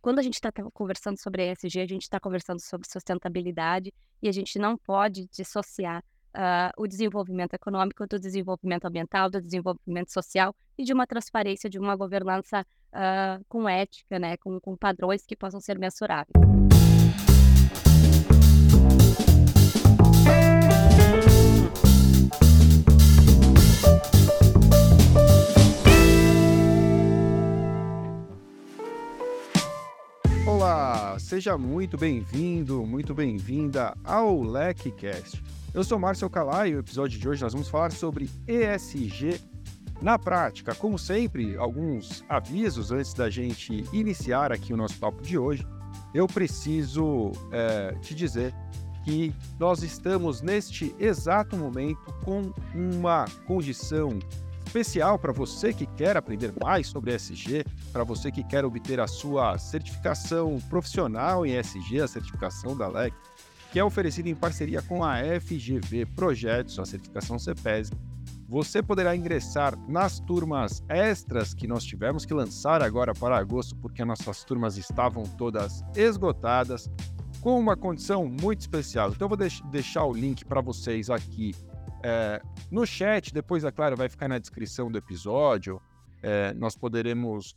quando a gente está conversando sobre ESG, a gente está conversando sobre sustentabilidade e a gente não pode dissociar uh, o desenvolvimento econômico do desenvolvimento ambiental, do desenvolvimento social e de uma transparência, de uma governança uh, com ética, né, com, com padrões que possam ser mensuráveis. Seja muito bem-vindo, muito bem-vinda ao LecCast. Eu sou Márcio Calai e o episódio de hoje nós vamos falar sobre ESG na prática. Como sempre, alguns avisos antes da gente iniciar aqui o nosso papo de hoje. Eu preciso é, te dizer que nós estamos neste exato momento com uma condição especial para você que quer aprender mais sobre ESG, para você que quer obter a sua certificação profissional em ESG, a certificação da LEC, que é oferecida em parceria com a FGV Projetos, a certificação CEPES. Você poderá ingressar nas turmas extras que nós tivemos que lançar agora para agosto, porque nossas turmas estavam todas esgotadas, com uma condição muito especial. Então, eu vou deixar o link para vocês aqui é, no chat, depois, é claro, vai ficar na descrição do episódio. É, nós poderemos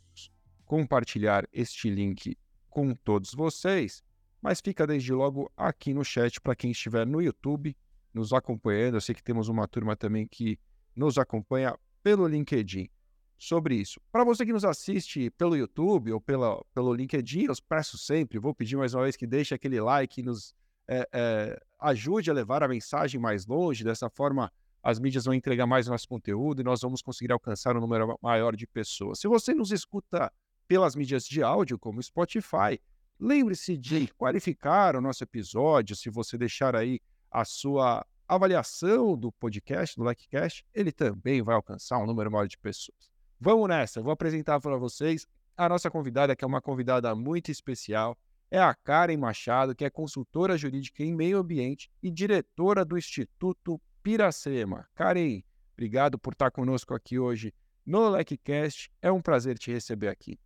compartilhar este link com todos vocês, mas fica desde logo aqui no chat para quem estiver no YouTube nos acompanhando. Eu sei que temos uma turma também que nos acompanha pelo LinkedIn sobre isso. Para você que nos assiste pelo YouTube ou pela, pelo LinkedIn, eu peço sempre, vou pedir mais uma vez que deixe aquele like, nos é, é, ajude a levar a mensagem mais longe. Dessa forma, as mídias vão entregar mais nosso conteúdo e nós vamos conseguir alcançar um número maior de pessoas. Se você nos escuta pelas mídias de áudio, como Spotify, lembre-se de qualificar o nosso episódio. Se você deixar aí a sua avaliação do podcast, do LikeCast, ele também vai alcançar um número maior de pessoas. Vamos nessa, eu vou apresentar para vocês a nossa convidada, que é uma convidada muito especial é a Karen Machado, que é consultora jurídica em meio ambiente e diretora do Instituto Piracema. Karen, obrigado por estar conosco aqui hoje no LecCast. É um prazer te receber aqui.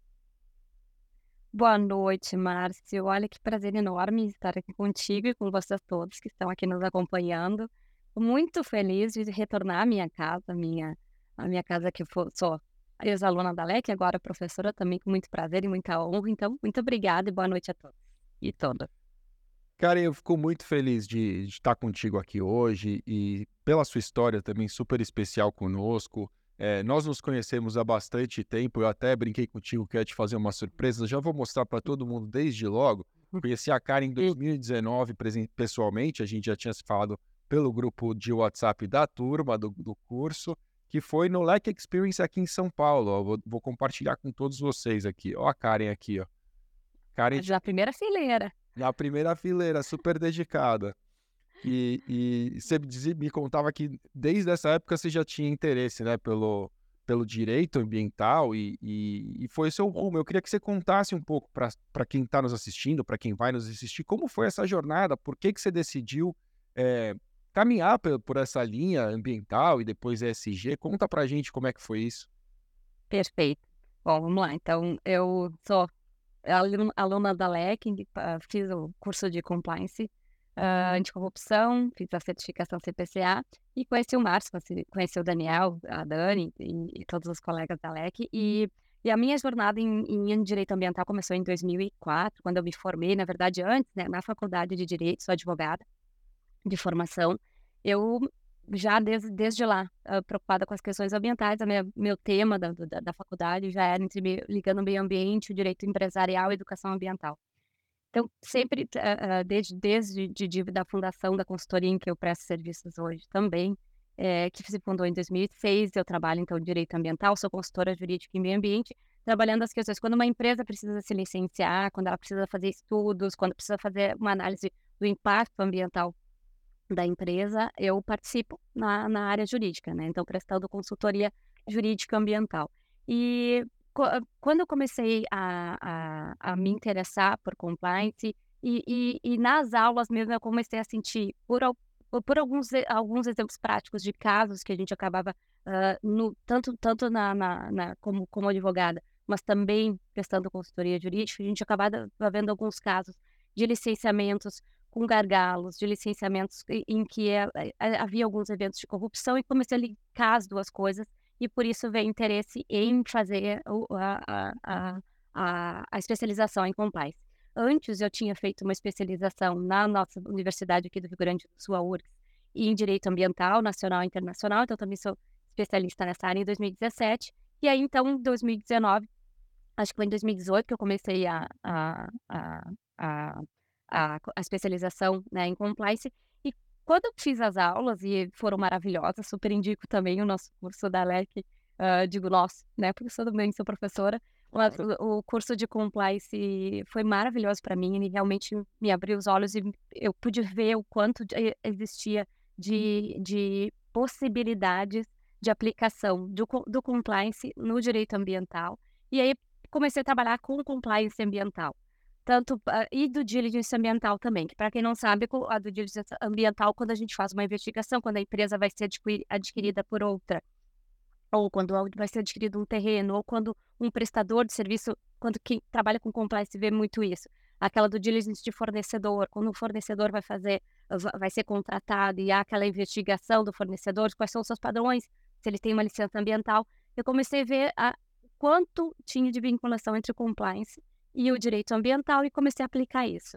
Boa noite, Márcio. Olha que prazer enorme estar aqui contigo e com vocês todos que estão aqui nos acompanhando. Muito feliz de retornar à minha casa, minha, a minha casa que eu sou ex-aluna da LEC, agora professora também, com muito prazer e muita honra. Então, muito obrigada e boa noite a todos e toda. Cara, eu fico muito feliz de, de, estar contigo aqui hoje e pela sua história também super especial conosco. É, nós nos conhecemos há bastante tempo, eu até brinquei contigo que ia te fazer uma surpresa, já vou mostrar para todo mundo desde logo. Conheci a Karen em 2019 pessoalmente, a gente já tinha se falado pelo grupo de WhatsApp da turma, do, do curso, que foi no Like Experience aqui em São Paulo. Ó, vou, vou, compartilhar com todos vocês aqui. Ó a Karen aqui, ó. Karen... Na primeira fileira. Na primeira fileira, super dedicada. E, e você me contava que desde essa época você já tinha interesse, né, pelo, pelo direito ambiental e, e, e foi o seu rumo. Eu queria que você contasse um pouco para quem está nos assistindo, para quem vai nos assistir, como foi essa jornada, por que, que você decidiu é, caminhar por, essa linha ambiental e depois ESG. Conta pra gente como é que foi isso. Perfeito. Bom, vamos lá. Então, eu sou aluna da LEC, fiz o curso de compliance uh, anticorrupção, fiz a certificação CPCA e conheci o Márcio, conheci o Daniel, a Dani e, e todos os colegas da LEC. E, e a minha jornada em, em, direito ambiental começou em 2004, quando eu me formei, na verdade, antes, né, na faculdade de Direito, sou advogada de formação, eu já desde, desde lá, uh, preocupada com as questões ambientais, minha, meu tema da, da, da, faculdade já era entre ligando o meio ambiente, o direito empresarial e educação ambiental. Então, sempre, uh, desde, desde de, de, da fundação da consultoria em que eu presto serviços hoje também, é, que se fundou em 2006, eu trabalho, então, direito ambiental, sou consultora jurídica em meio ambiente, trabalhando as questões quando uma empresa precisa se licenciar, quando ela precisa fazer estudos, quando precisa fazer uma análise do impacto ambiental da empresa, eu participo na, na área jurídica, né? Então, prestando consultoria jurídica ambiental. E quando eu comecei a, a, a, me interessar por compliance, e, e, e, nas aulas mesmo eu comecei a sentir, por, por alguns, alguns exemplos práticos de casos que a gente acabava, uh, no, tanto, tanto na, na, na, como, como advogada, mas também prestando consultoria jurídica, a gente acabava vendo alguns casos de licenciamentos com gargalos, de licenciamentos em que é, é, havia alguns eventos de corrupção e comecei a linkar as duas coisas e por isso veio interesse em fazer a, a, a, a especialização em compliance. Antes eu tinha feito uma especialização na nossa universidade aqui do Rio Grande do Sul, a URGS, em Direito Ambiental, Nacional e Internacional, então também sou especialista nessa área em 2017. E aí, então, em 2019, acho que foi em 2018 que eu comecei a, a, a, a, a, a especialização né, em compliance. E quando eu fiz as aulas, e foram maravilhosas, super indico também o nosso curso da LEC, uh, digo nosso, né, porque eu também sou professora, mas o, o curso de compliance foi maravilhoso para mim, ele realmente me abriu os olhos e eu pude ver o quanto existia de, de possibilidades de aplicação do, do compliance no direito ambiental. E aí comecei a trabalhar com compliance ambiental. Tanto, e do diligence ambiental também, que para quem não sabe, a do diligence ambiental, quando a gente faz uma investigação, quando a empresa vai ser adquirida por outra, ou quando vai ser adquirido um terreno, ou quando um prestador de serviço, quando quem trabalha com compliance vê muito isso, aquela do diligence de fornecedor, quando o fornecedor vai fazer, vai ser contratado e há aquela investigação do fornecedor, quais são os seus padrões, se ele tem uma licença ambiental, eu comecei a ver a, quanto tinha de vinculação entre compliance e o direito ambiental e comecei a aplicar isso.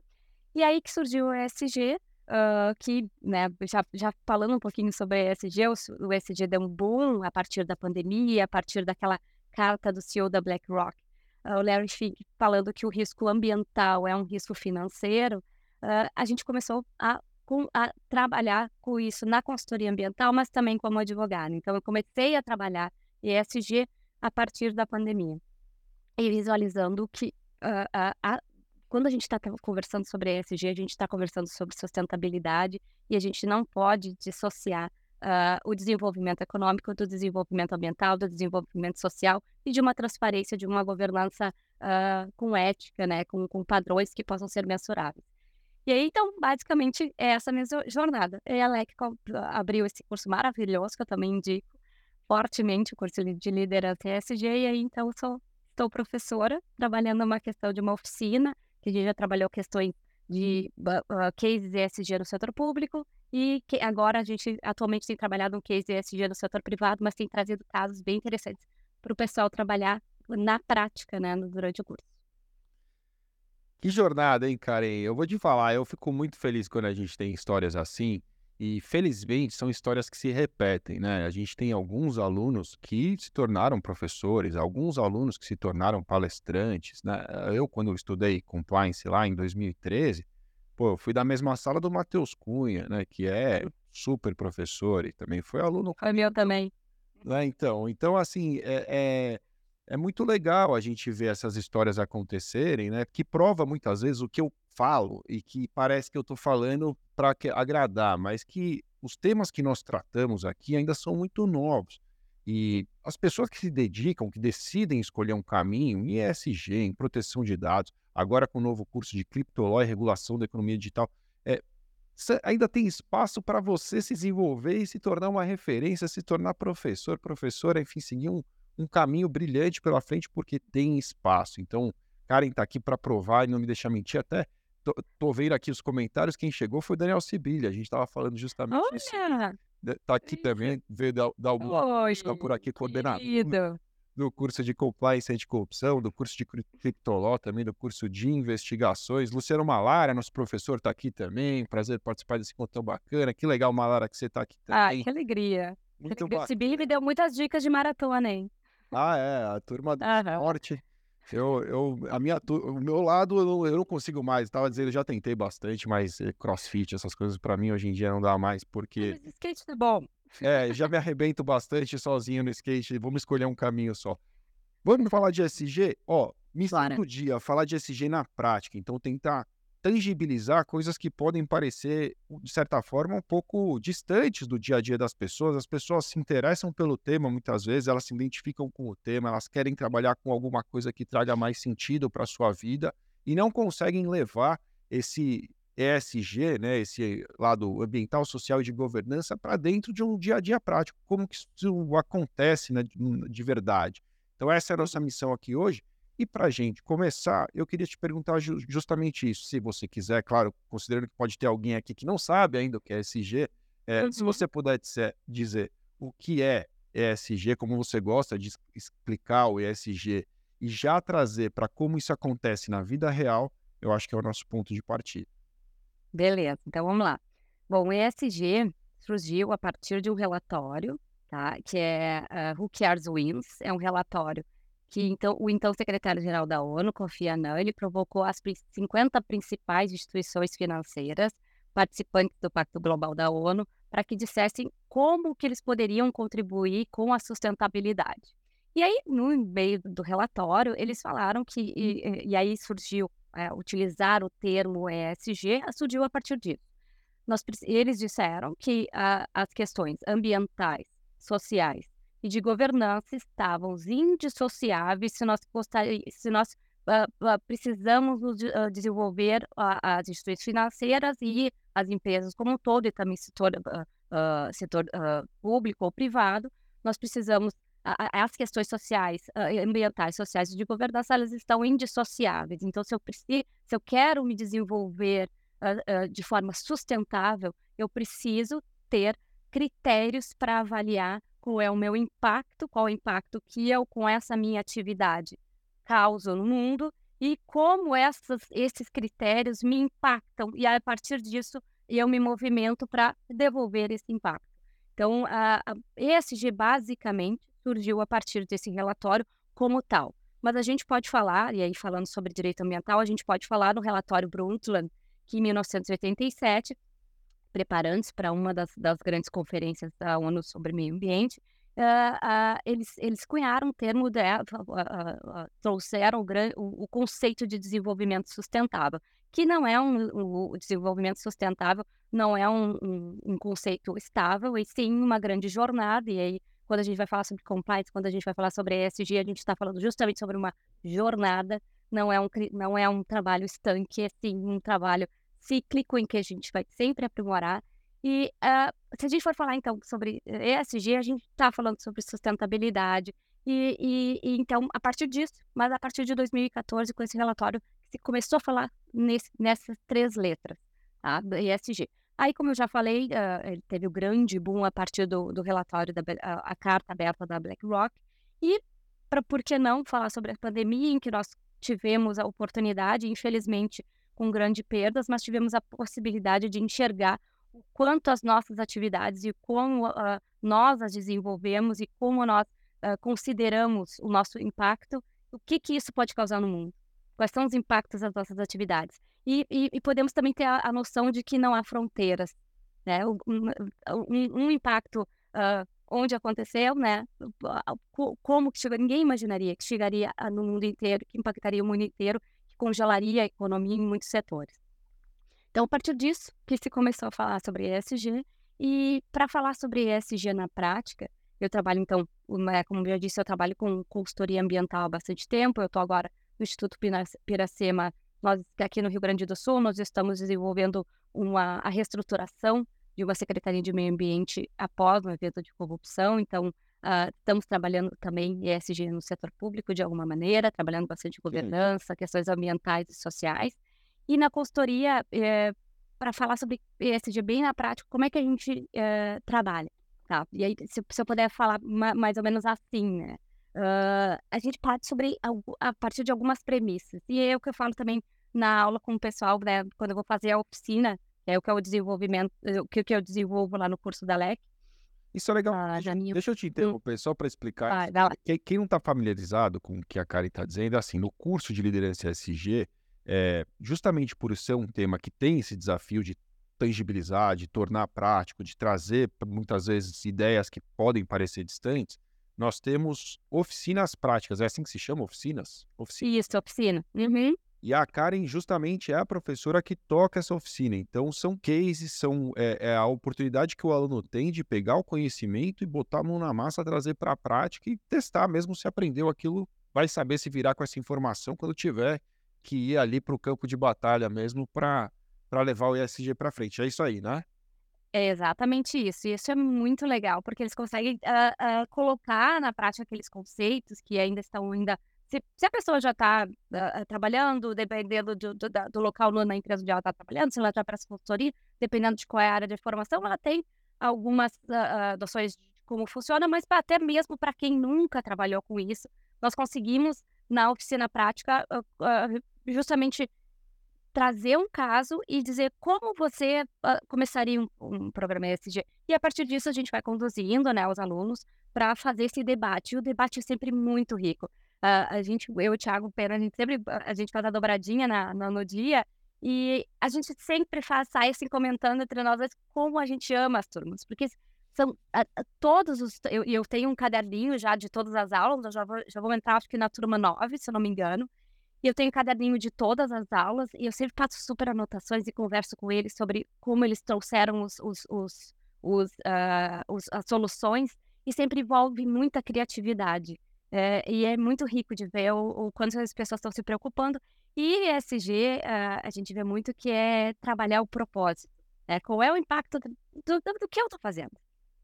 E aí que surgiu o ESG, uh, que, né, já, já falando um pouquinho sobre o ESG, o, o ESG deu um boom a partir da pandemia, a partir daquela carta do CEO da BlackRock, uh, o Larry Fink, falando que o risco ambiental é um risco financeiro, uh, a gente começou a a trabalhar com isso na consultoria ambiental, mas também como advogada. Então, eu comecei a trabalhar ESG a partir da pandemia e visualizando que uh, quando a gente está conversando sobre ESG, a gente está conversando sobre sustentabilidade e a gente não pode dissociar uh, o desenvolvimento econômico do desenvolvimento ambiental, do desenvolvimento social e de uma transparência, de uma governança uh, com ética, né, com, com padrões que possam ser mensuráveis. E aí, então, basicamente, é essa minha jornada. E a LEC abriu esse curso maravilhoso, que eu também indico fortemente, o curso de liderança ESG, e aí, então, sou, sou professora, trabalhando numa questão de uma oficina, que a gente já trabalhou questões de uh, cases ESG no setor público, e que agora a gente atualmente tem trabalhado um case ESG no setor privado, mas tem trazido casos bem interessantes para o pessoal trabalhar na prática, né, durante o curso. Que jornada, hein, Karen? Eu vou te falar, eu fico muito feliz quando a gente tem histórias assim. E felizmente são histórias que se repetem, né? A gente tem alguns alunos que se tornaram professores, alguns alunos que se tornaram palestrantes, né? Eu, quando estudei compliance lá em 2013, pô, eu fui da mesma sala do Matheus Cunha, né? Que é super professor e também foi aluno. Foi meu também. Né? Então, então, assim, é, é é muito legal a gente ver essas histórias acontecerem, né? Que prova muitas vezes o que eu falo e que parece que eu estou falando para agradar, mas que os temas que nós tratamos aqui ainda são muito novos. E as pessoas que se dedicam, que decidem escolher um caminho em ESG, em proteção de dados, agora com o novo curso de criptoló e regulação da economia digital, é, ainda tem espaço para você se desenvolver e se tornar uma referência, se tornar professor, professora, enfim, seguir um, um caminho brilhante pela frente porque tem espaço. Então, Karen está aqui para provar e não me deixar mentir. Até tô, tô, vendo aqui os comentários. Quem chegou foi o Daniel Sibilha. A gente estava falando justamente Olha! isso. Está aqui também, veio dar, dar alguma Está por aqui, coordenador do curso de Compliance Anticorrupção, do curso de Criptoló também, do curso de Investigações. Luciano Malara, nosso professor, está aqui também. Prazer participar desse encontro tão bacana. Que legal, Malara, que você está aqui também. Ah, que alegria. Muito bom. Sibylle me deu muitas dicas de maratona, hein? Ah, é, a turma do esporte. Eu, eu, a minha, o meu lado eu não, eu não consigo mais. Tava dizendo, eu já tentei bastante, mas eh, crossfit, essas coisas para mim hoje em dia não dá mais, porque. Mas skate é bom. É, já me arrebento bastante sozinho no skate. Vamos escolher um caminho só. Vamos falar de SG? Ó, me claro. do dia falar de SG na prática. Então, tentar tangibilizar coisas que podem parecer, de certa forma, um pouco distantes do dia a dia das pessoas. As pessoas se interessam pelo tema muitas vezes, elas se identificam com o tema, elas querem trabalhar com alguma coisa que traga mais sentido para a sua vida e não conseguem levar esse ESG, né, esse lado ambiental, social e de governança para dentro de um dia a dia prático, como que isso acontece né, de verdade. Então, essa é a nossa missão aqui hoje. E para a gente começar, eu queria te perguntar justamente isso. Se você quiser, claro, considerando que pode ter alguém aqui que não sabe ainda o que é ESG, é, uhum. se você puder dizer, dizer o que é ESG, como você gosta de explicar o ESG e já trazer para como isso acontece na vida real, eu acho que é o nosso ponto de partida. Beleza, então vamos lá. Bom, o ESG surgiu a partir de um relatório, tá? Que é uh, Who Cares Wins, é um relatório que então, o então secretário-geral da ONU, Kofi Annan, ele provocou as 50 principais instituições financeiras participantes do Pacto Global da ONU para que dissessem como que eles poderiam contribuir com a sustentabilidade. E aí, no meio do relatório, eles falaram que, e, e aí surgiu, é, utilizar o termo ESG, surgiu a partir disso. Nós, eles disseram que a, as questões ambientais, sociais e de governança estavam indissociáveis se nós, se nós uh, uh, precisamos uh, desenvolver as instituições financeiras e as empresas como um todo, e também setor, setor público ou privado, nós precisamos as questões sociais, ambientais, sociais e de governança, elas estão indissociáveis. Então, se eu, se eu quero me desenvolver de forma sustentável, eu preciso ter critérios para avaliar qual é o meu impacto, qual é o impacto que eu, com essa minha atividade, causo no mundo e como essas, esses critérios me impactam. E a partir disso, eu me movimento para devolver esse impacto. Então, a, a ESG basicamente surgiu a partir desse relatório como tal. Mas a gente pode falar, e aí falando sobre direito ambiental, a gente pode falar no relatório Brundtland, que em 1987 preparando-se para uma das, das, grandes conferências da ONU sobre meio ambiente, uh, uh, eles, eles cunharam o termo, de, uh, trouxeram o, o, conceito de desenvolvimento sustentável, que não é um, um o desenvolvimento sustentável, não é um, um, um, conceito estável, e sim uma grande jornada, e aí quando a gente vai falar sobre compliance, quando a gente vai falar sobre ESG, a gente está falando justamente sobre uma jornada, não é um, não é um trabalho estanque, é sim um trabalho cíclico em que a gente vai sempre aprimorar. E uh, se a gente for falar então sobre ESG, a gente está falando sobre sustentabilidade. E, e, e, então, a partir disso, mas a partir de 2014, com esse relatório, se começou a falar nesse, nessas três letras, tá? ESG. Aí, como eu já falei, uh, ele teve o grande boom a partir do, do relatório da a, a carta aberta da BlackRock. E, para por que não falar sobre a pandemia, em que nós tivemos a oportunidade, infelizmente, com grandes perdas, mas tivemos a possibilidade de enxergar o quanto as nossas atividades e como uh, nós as desenvolvemos e como nós uh, consideramos o nosso impacto, o que, que isso pode causar no mundo, quais são os impactos das nossas atividades. E, e, e podemos também ter a, a, noção de que não há fronteiras. Né? Um, um, um impacto uh, onde aconteceu, né? como que chegou, ninguém imaginaria que chegaria no mundo inteiro, que impactaria o mundo inteiro congelaria a economia em muitos setores. Então, a partir disso que se começou a falar sobre ESG, e para falar sobre ESG na prática, eu trabalho, então, como eu disse, eu trabalho com consultoria ambiental há bastante tempo, eu estou agora no Instituto Piracema, nós aqui no Rio Grande do Sul, nós estamos desenvolvendo uma, a reestruturação de uma Secretaria de Meio Ambiente após um evento de corrupção, então Uh, estamos trabalhando também ESG no setor público de alguma maneira, trabalhando bastante governança, questões ambientais e sociais. E na consultoria, eh, para falar sobre ESG bem na prática, como é que a gente eh, trabalha? Tá? E aí, se, se, eu puder falar ma mais ou menos assim, né? Uh, a gente parte sobre a, partir de algumas premissas. E é o que eu falo também na aula com o pessoal, né, quando eu vou fazer a oficina, é o que é o desenvolvimento, o que, que eu desenvolvo lá no curso da LEC, isso é legal. Ah, deixa, eu te interromper só para explicar. quem, quem, não está familiarizado com o que a Karen está dizendo, assim, no curso de liderança SG, é, justamente por ser um tema que tem esse desafio de tangibilizar, de tornar prático, de trazer muitas vezes ideias que podem parecer distantes, nós temos oficinas práticas. É assim que se chama? Oficinas? Oficina. Isso, oficina. Uhum. E a Karen justamente é a professora que toca essa oficina. Então, são cases, são é, é a oportunidade que o aluno tem de pegar o conhecimento e botar a mão na massa, trazer para a prática e testar mesmo se aprendeu aquilo, vai saber se virar com essa informação quando tiver que ir ali para o campo de batalha mesmo para levar o ESG para frente. É isso aí, né? É exatamente isso. E isso é muito legal, porque eles conseguem uh, uh, colocar na prática aqueles conceitos que ainda estão ainda. Se, se a pessoa já está uh, trabalhando, dependendo do, do, do, local na empresa onde ela está trabalhando, se ela já presta consultoria, dependendo de qual é a área de formação, ela tem algumas noções de como funciona, mas até mesmo para quem nunca trabalhou com isso, nós conseguimos, na oficina prática, justamente trazer um caso e dizer como você uh, começaria um, um, programa ESG. E a partir disso a gente vai conduzindo né, os alunos para fazer esse debate. E o debate é sempre muito rico. Uh, a gente, eu e o Thiago Pena, a gente sempre a gente faz a dobradinha na, no, dia e a gente sempre faz, sai assim comentando entre nós como a gente ama as turmas, porque são a, a, todos os. Eu, eu tenho um caderninho já de todas as aulas, eu já vou, já vou entrar acho que na turma 9, se eu não me engano. E eu tenho caderninho de todas as aulas e eu sempre faço super anotações e converso com eles sobre como eles trouxeram os, os, os, os, uh, os as soluções e sempre envolve muita criatividade. É, e é muito rico de ver o, o quanto as pessoas estão se preocupando. E ESG, uh, ah, a gente vê muito que é trabalhar o propósito. Né? Qual é o impacto do, do, do que eu estou fazendo?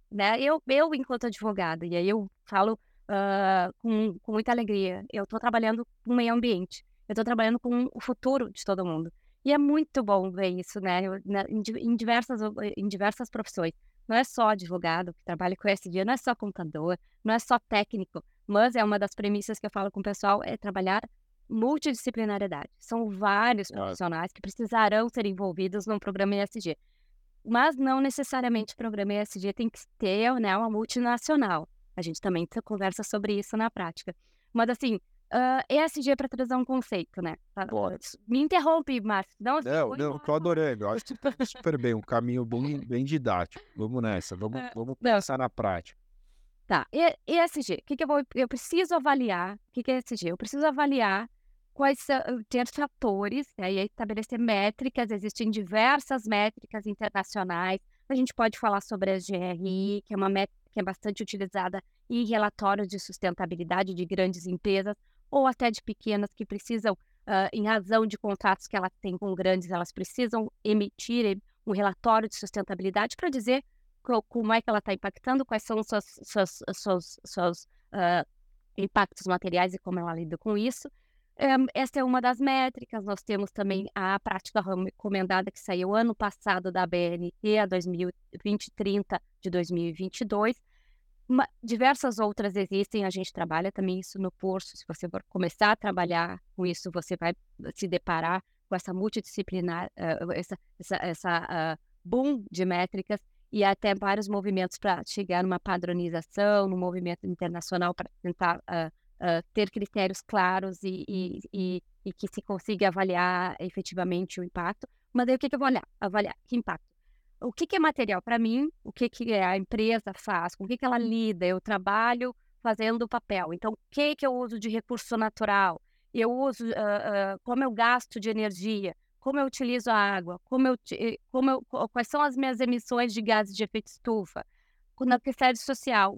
Né? Eu, eu, enquanto advogada, e aí eu falo uh, com, com muita alegria, eu estou trabalhando com o meio ambiente. Eu estou trabalhando com o futuro de todo mundo. E é muito bom ver isso, né? em, diversas, em diversas profissões. Não é só advogado que trabalha com ESG, não é só contador, não é só técnico, mas é uma das premissas que eu falo com o pessoal, é trabalhar multidisciplinariedade. São vários profissionais que precisarão ser envolvidos num programa ESG. Mas não necessariamente o programa ESG tem que ter né, uma multinacional. A gente também conversa sobre isso na prática. Mas assim, Uh, ESG para trazer um conceito, né? Pode. Me interrompe, Márcio. Não, não, não tô adorando. Eu acho que tá super bem, um caminho bem, bem didático. Vamos nessa, vamos, uh, vamos pensar na prática. Tá, e, ESG, o que, que eu vou. Eu preciso avaliar. O que, que é ESG? Eu preciso avaliar quais são. Ter fatores, né, e estabelecer métricas. Existem diversas métricas internacionais. A gente pode falar sobre a GRI, que é uma métrica que é bastante utilizada em relatórios de sustentabilidade de grandes empresas ou até de pequenas que precisam, uh, em razão de contratos que elas têm com grandes, elas precisam emitir um relatório de sustentabilidade para dizer como é que ela está impactando, quais são os seus, seus, seus, seus uh, impactos materiais e como ela lida com isso. Um, essa é uma das métricas. Nós temos também a prática recomendada que saiu ano passado da BNT, a 2020-30 de 2022, uma, diversas outras existem, a gente trabalha também isso no curso. Se você for começar a trabalhar com isso, você vai se deparar com essa multidisciplinar, uh, essa, essa, essa uh, boom de métricas e até vários movimentos para chegar numa padronização, no movimento internacional para tentar uh, ter critérios claros e, e, e, e, que se consiga avaliar efetivamente o impacto. Mas daí o que, que eu vou olhar? Avaliar que impacto o que, que é material para mim, o que, que a empresa faz, com o que, que ela lida, eu trabalho fazendo papel. Então, o que, que eu uso de recurso natural? Eu uso, uh, uh, como eu gasto de energia, como eu utilizo a água, como eu, eh, como eu, quais são as minhas emissões de gases de efeito estufa, na questão social,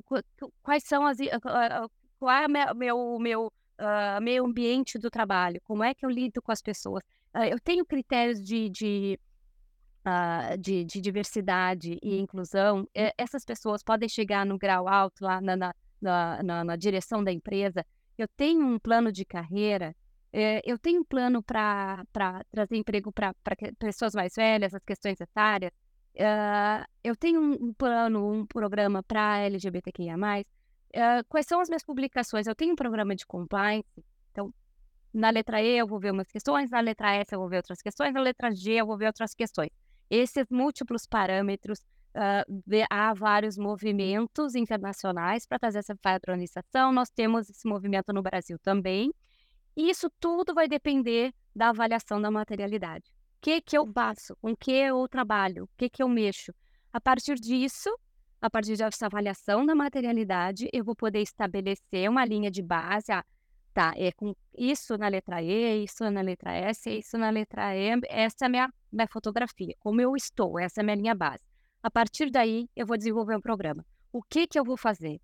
quais são as, uh, qual é o meu, meu uh, meio ambiente do trabalho, como é que eu lido com as pessoas. eu tenho critérios de, de uh, de, de, diversidade e inclusão, é, essas pessoas podem chegar no grau alto lá na, na, na, na direção da empresa. Eu tenho um plano de carreira, é, eu tenho um plano para trazer emprego para pessoas mais velhas, as questões etárias. Uh, eu tenho um, plano, um programa para LGBTQIA+. Uh, quais são as minhas publicações? Eu tenho um programa de compliance. Então, na letra E eu vou ver umas questões, na letra S eu vou ver outras questões, na letra G eu vou ver outras questões. Esses múltiplos parâmetros, uh, há vários movimentos internacionais para trazer essa padronização. Nós temos esse movimento no Brasil também. E isso tudo vai depender da avaliação da materialidade. O que, que eu faço? Com que eu trabalho? O que, que eu mexo? A partir disso, a partir dessa avaliação da materialidade, eu vou poder estabelecer uma linha de base. Ah, tá, é com isso na letra E, isso na letra S, isso na letra E, essa é a minha, minha fotografia, como eu estou, essa é a minha linha base. A partir daí, eu vou desenvolver um programa. O que que eu vou fazer?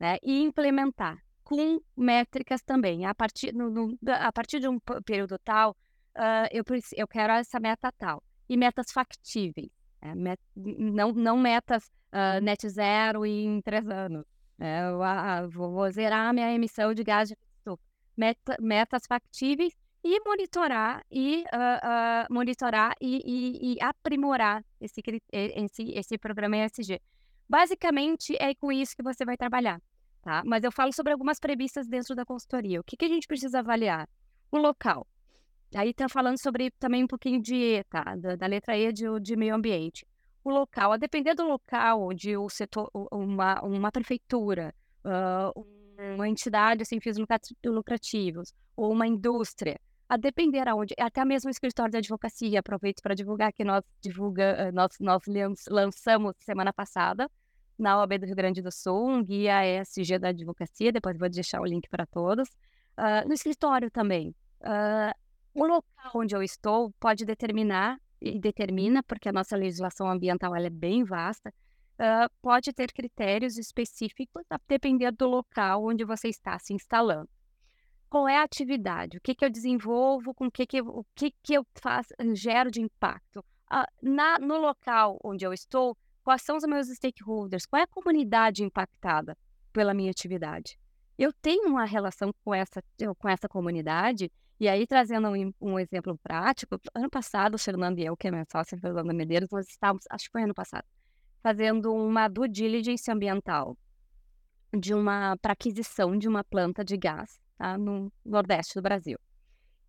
Né? E implementar com métricas também. A partir, no, no, a partir de um período tal, uh, eu, eu quero essa meta tal. E metas factíveis. É, met, não, não metas uh, net zero em três anos. É, eu, uh, vou zerar minha emissão de gás de. Meta, metas factíveis e monitorar e monitorar e, e, e, aprimorar esse, esse, esse programa ESG. Basicamente, é com isso que você vai trabalhar, tá? Mas eu falo sobre algumas premissas dentro da consultoria. O que, que a gente precisa avaliar? O local. Aí está falando sobre também um pouquinho de tá? Da, da letra E de, de meio ambiente. O local, a depender do local onde o setor, uma, uma prefeitura, uh, uma entidade sem fins lucrativos, ou uma indústria, a depender aonde, até mesmo o escritório de advocacia, aproveito para divulgar que nós divulga, nós, nós lançamos semana passada na OAB do Rio Grande do Sul, um guia ESG da advocacia, depois vou deixar o link para todos. Uh, no escritório também. Uh, o local onde eu estou pode determinar, e determina, porque a nossa legislação ambiental é bem vasta, uh, pode ter critérios específicos a depender do local onde você está se instalando qual é a atividade, o que, que eu desenvolvo, com que, que, o que, que eu faço, gero de impacto. Na, no local onde eu estou, quais são os meus stakeholders, qual é a comunidade impactada pela minha atividade. Eu tenho uma relação com essa, com essa comunidade, e aí trazendo um, um exemplo prático, ano passado, o Fernando e eu, que é minha sócia, Fernanda Medeiros, nós estávamos, acho que foi ano passado, fazendo uma due diligence ambiental de uma para aquisição de uma planta de gás tá? no Nordeste do Brasil.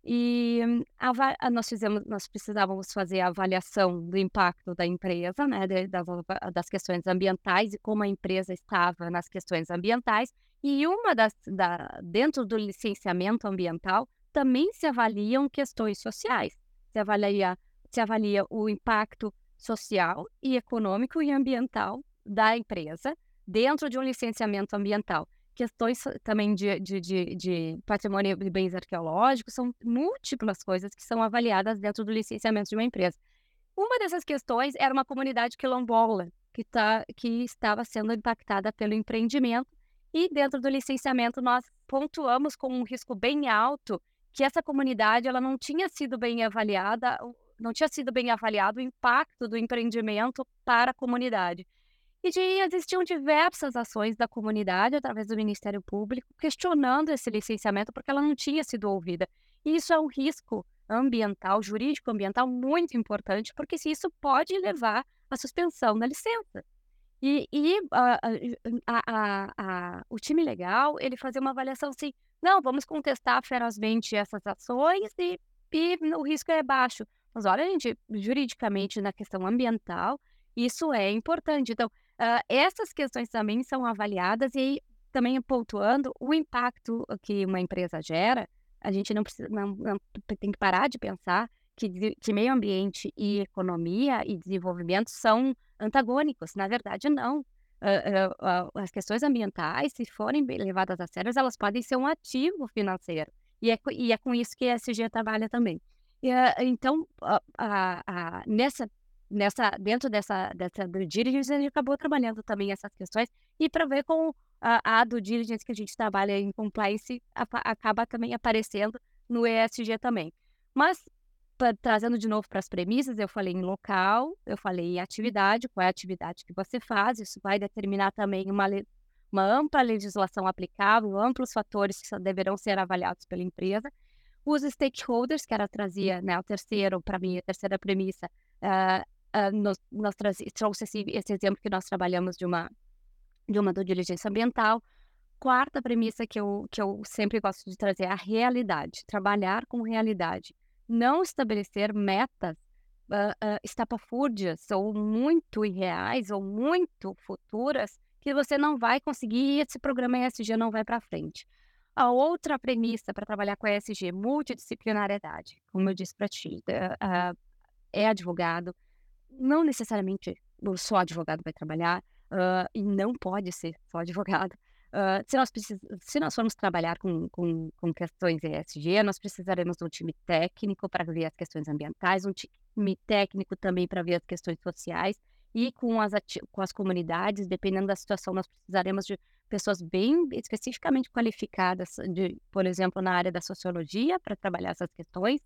E a, nós fizemos, nós precisávamos fazer a avaliação do impacto da empresa, né, das, das questões ambientais e como a empresa estava nas questões ambientais. E uma das, da, dentro do licenciamento ambiental também se avaliam questões sociais. Se avalia, se avalia o impacto social e econômico e ambiental da empresa dentro de um licenciamento ambiental questões também de, de, de, de patrimônio de bens arqueológicos, são múltiplas coisas que são avaliadas dentro do licenciamento de uma empresa. Uma dessas questões era uma comunidade quilombola, que, tá, que estava sendo impactada pelo empreendimento, e dentro do licenciamento nós pontuamos com um risco bem alto que essa comunidade ela não tinha sido bem avaliada, não tinha sido bem avaliado o impacto do empreendimento para a comunidade. E de, existiam diversas ações da comunidade, através do Ministério Público, questionando esse licenciamento, porque ela não tinha sido ouvida. E isso é um risco ambiental, jurídico-ambiental muito importante, porque se isso pode levar à suspensão da licença. E, e a, a, a, o time legal, ele fazia uma avaliação assim, não, vamos contestar ferozmente essas ações e, e o risco é baixo. Mas olha, gente, juridicamente, na questão ambiental, isso é importante. Então, Uh, essas questões também são avaliadas e também pontuando o impacto que uma empresa gera. A gente não precisa, não, não tem que parar de pensar que, que meio ambiente e economia e desenvolvimento são antagônicos. Na verdade, não. Uh, uh, as questões ambientais, se forem levadas a sério, elas podem ser um ativo financeiro. E é, e é com isso que a SG trabalha também. Então, nessa nessa, dentro dessa, dessa do diligence, a gente acabou trabalhando também essas questões e para ver com a, a do diligence que a gente trabalha em compliance a, acaba também aparecendo no ESG também. Mas, pra, trazendo de novo para as premissas, eu falei em local, eu falei em atividade, qual é a atividade que você faz, isso vai determinar também uma, uma ampla legislação aplicável, amplos fatores que deverão ser avaliados pela empresa. Os stakeholders, que era trazia, né, o terceiro, para mim, a terceira premissa, uh, uh, nós, nós trouxe esse, esse, exemplo que nós trabalhamos de uma, de uma do diligência ambiental. Quarta premissa que eu, que eu sempre gosto de trazer é a realidade, trabalhar com realidade. Não estabelecer metas uh, uh, estapafúrdias ou muito irreais ou muito futuras que você não vai conseguir e esse programa ESG não vai para frente. A outra premissa para trabalhar com ESG, multidisciplinariedade, como eu disse para ti, é advogado, não necessariamente só advogado vai trabalhar, uh, e não pode ser só advogado. Uh, se, nós precis... se nós formos trabalhar com, com, com questões ESG, nós precisaremos de um time técnico para ver as questões ambientais, um time técnico também para ver as questões sociais, e com as, ati... com as comunidades, dependendo da situação, nós precisaremos de pessoas bem especificamente qualificadas, de, por exemplo, na área da sociologia, para trabalhar essas questões,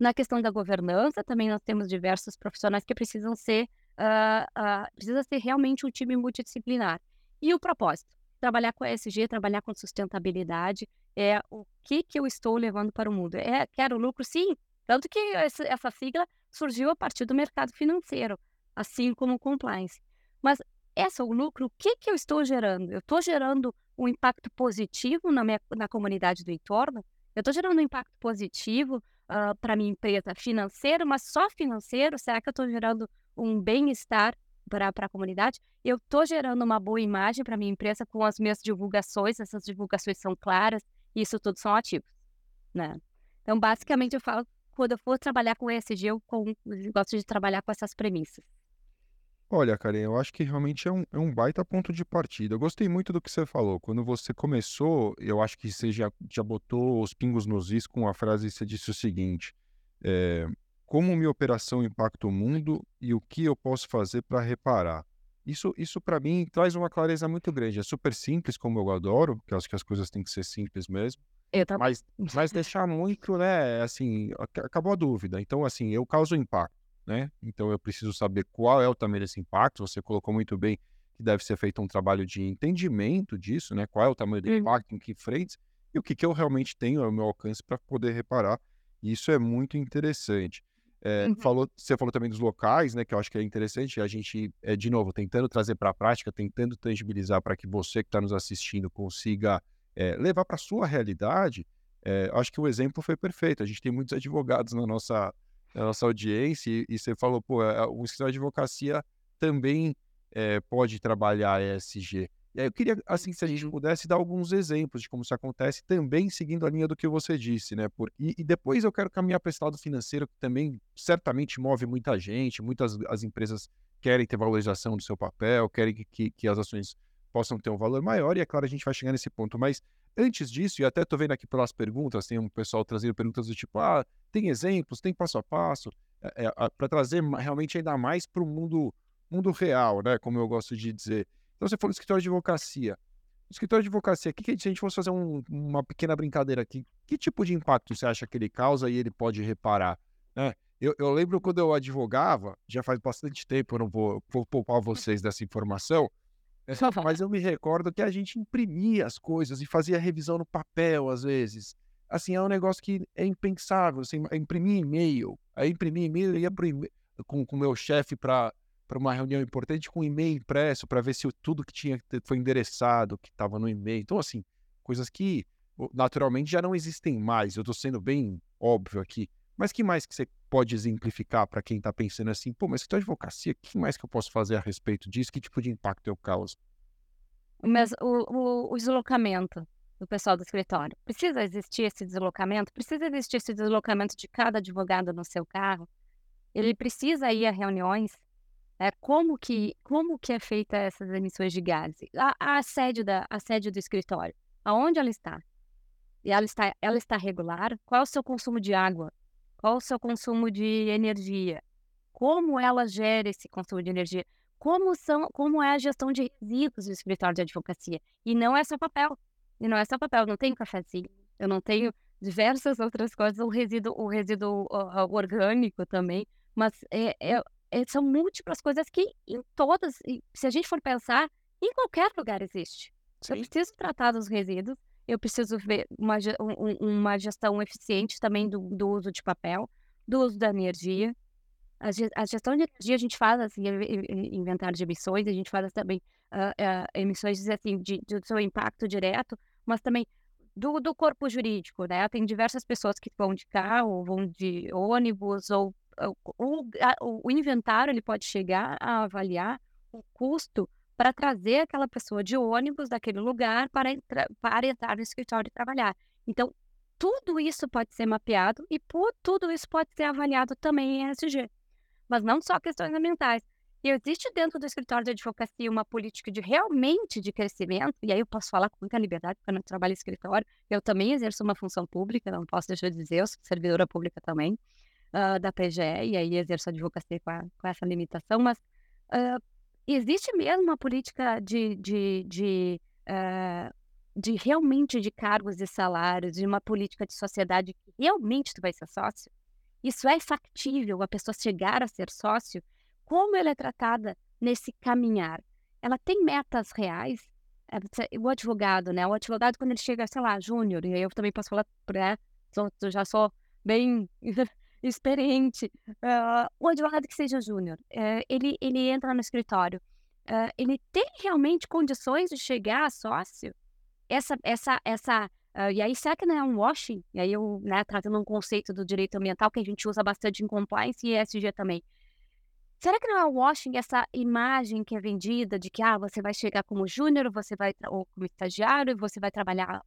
na questão da governança, também nós temos diversos profissionais que precisam ser uh, uh, precisa ser realmente um time multidisciplinar. E o propósito? Trabalhar com ESG, trabalhar com sustentabilidade, é o que, que eu estou levando para o mundo. É, quero lucro, sim, tanto que essa, essa sigla surgiu a partir do mercado financeiro, assim como o compliance. Mas esse é o lucro, o que, que eu estou gerando? Eu estou gerando um impacto positivo na, minha, na comunidade do entorno? Eu estou gerando um impacto positivo uh, para minha empresa financeiro, mas só financeiro? Será que eu estou gerando um bem-estar para a comunidade? Eu estou gerando uma boa imagem para minha empresa com as minhas divulgações, essas divulgações são claras, e isso tudo são ativos, né? Então, basicamente, eu falo, quando eu for trabalhar com ESG, eu, com, eu gosto de trabalhar com essas premissas. Olha, Karen, eu acho que realmente é um, é um baita ponto de partida. Eu gostei muito do que você falou. Quando você começou, eu acho que você já, já botou os pingos nos is com a frase que você disse o seguinte: é, como minha operação impacta o mundo e o que eu posso fazer para reparar. Isso, isso para mim traz uma clareza muito grande. É super simples, como eu adoro, eu acho que as coisas têm que ser simples mesmo. Eu também. Mas, mas deixar muito, né? Assim, acabou a dúvida. Então, assim, eu causo impacto né? Então eu preciso saber qual é o tamanho desse impacto. Você colocou muito bem que deve ser feito um trabalho de entendimento disso, né? Qual é o tamanho do uhum. impacto, em que frentes e o que, que eu realmente tenho ao meu alcance para poder reparar. E isso é muito interessante. É, uhum. falou, você falou também dos locais, né? Que eu acho que é interessante. A gente, é, de novo, tentando trazer para a prática, tentando tangibilizar para que você que está nos assistindo consiga é, levar para a sua realidade. É, acho que o exemplo foi perfeito. A gente tem muitos advogados na nossa da nossa audiência, e, e você falou, pô, é, o escritório de advocacia também é, pode trabalhar ESG. E aí eu queria, assim, se a gente pudesse dar alguns exemplos de como isso acontece, também seguindo a linha do que você disse, né? Por, e, e depois eu quero caminhar para esse lado financeiro, que também certamente move muita gente, muitas as empresas querem ter valorização do seu papel, querem que, que, que as ações possam ter um valor maior, e é claro, a gente vai chegar nesse ponto, mas Antes disso, e até estou vendo aqui pelas perguntas, tem um pessoal trazendo perguntas do tipo, ah, tem exemplos, tem passo a passo, é, é, para trazer realmente ainda mais para o mundo, mundo real, né? Como eu gosto de dizer. Então você falou escritório de advocacia. O escritório de advocacia, que, que, se a gente fosse fazer um, uma pequena brincadeira aqui, que tipo de impacto você acha que ele causa e ele pode reparar? Né? Eu, eu lembro quando eu advogava, já faz bastante tempo, eu não vou, vou poupar vocês dessa informação, mas eu me recordo que a gente imprimia as coisas e fazia revisão no papel, às vezes. Assim, é um negócio que é impensável. Assim, imprimir e-mail. Aí imprimir e-mail, eu ia pro com o meu chefe para para uma reunião importante com e-mail impresso para ver se tudo que tinha foi endereçado, que estava no e-mail. Então, assim, coisas que naturalmente já não existem mais. Eu estou sendo bem óbvio aqui. Mas que mais que você pode exemplificar para quem está pensando assim, pô, mas se advocacia, o que mais que eu posso fazer a respeito disso? Que tipo de impacto eu causo? Mas o, o, o deslocamento do pessoal do escritório, precisa existir esse deslocamento? Precisa existir esse deslocamento de cada advogado no seu carro? Ele precisa ir a reuniões? É, como, que, como que é feita essas emissões de gases? A, a, sede da, a sede do escritório, aonde ela está? E ela está, ela está regular? Qual é o seu consumo de água? Qual o seu consumo de energia? Como ela gera esse consumo de energia? Como, são, como é a gestão de resíduos do escritório de advocacia? E não é só papel. E não é só papel. Não tenho cafezinho. Eu não tenho diversas outras coisas. O resíduo, o resíduo uh, orgânico também. Mas é, é, é, são múltiplas coisas que em todas, se a gente for pensar, em qualquer lugar existe. Sim. Eu preciso tratar dos resíduos eu preciso ver uma, um, uma gestão eficiente também do, do, uso de papel, do uso da energia. A, gestão de energia a gente faz assim, inventário de emissões, a gente faz também uh, uh, emissões assim, de, do seu impacto direto, mas também do, do corpo jurídico, né? Tem diversas pessoas que vão de carro, vão de ônibus, ou, ou o inventário ele pode chegar a avaliar o custo para trazer aquela pessoa de ônibus daquele lugar para, para entrar no escritório e trabalhar. Então, tudo isso pode ser mapeado e por tudo isso pode ser avaliado também em ESG. Mas não só questões ambientais. E existe dentro do escritório de advocacia uma política de realmente de crescimento, e aí eu posso falar com muita liberdade, porque eu não trabalho em escritório, eu também exerço uma função pública, não posso deixar de dizer, eu sou servidora pública também, uh, da PGE, e aí exerço advocacia com, a, com essa limitação, mas uh, existe mesmo uma política de, de, de, uh, de realmente de cargos e salários, de uma política de sociedade que realmente tu vai ser sócio? Isso é factível a pessoa chegar a ser sócio como ela é tratada nesse caminhar. Ela tem metas reais? É, o advogado, né? O advogado, quando ele chega, sei lá, júnior, e eu também posso falar, né? Eu já sou bem experiente. Uh, o advogado que seja júnior, uh, ele, ele entra no escritório, uh, ele tem realmente condições de chegar a sócio? Essa, essa, essa, e aí será que não é um washing? E aí eu, né, trazendo um conceito do direito ambiental que a gente usa bastante em compliance e ESG também. Será que não é o washing essa imagem que é vendida de que ah, você vai chegar como júnior, você vai ou como estagiário, você vai trabalhar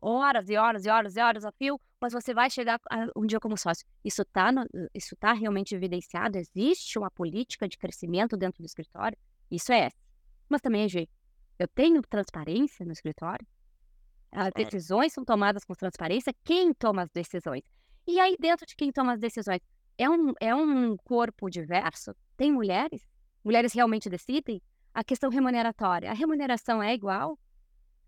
horas e horas e horas e horas a fio, mas você vai chegar um dia como sócio. Isso está isso tá realmente evidenciado? Existe uma política de crescimento dentro do escritório? Isso é Mas também é G. Eu tenho transparência no escritório? As decisões são tomadas com transparência? Quem toma as decisões? E aí, dentro de quem toma as decisões, é um, é um corpo diverso? Tem mulheres? Mulheres realmente decidem? A questão remuneratória, a remuneração é igual?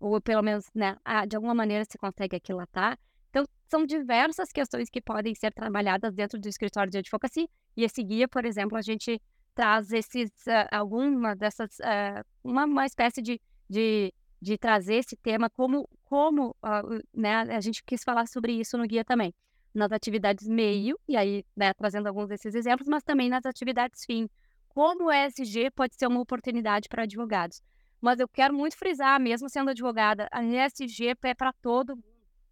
Ou pelo menos, né, de alguma maneira se consegue aquilatar? Então, são diversas questões que podem ser trabalhadas dentro do escritório de advocacia. E esse guia, por exemplo, a gente traz esses, uh, alguma dessas, uh, uma, uma espécie de, de, de trazer esse tema como, como uh, né, a gente quis falar sobre isso no guia também nas atividades meio, e aí, né, trazendo alguns desses exemplos, mas também nas atividades fim. Como o ESG pode ser uma oportunidade para advogados. Mas eu quero muito frisar, mesmo sendo advogada, a ESG é para todo mundo,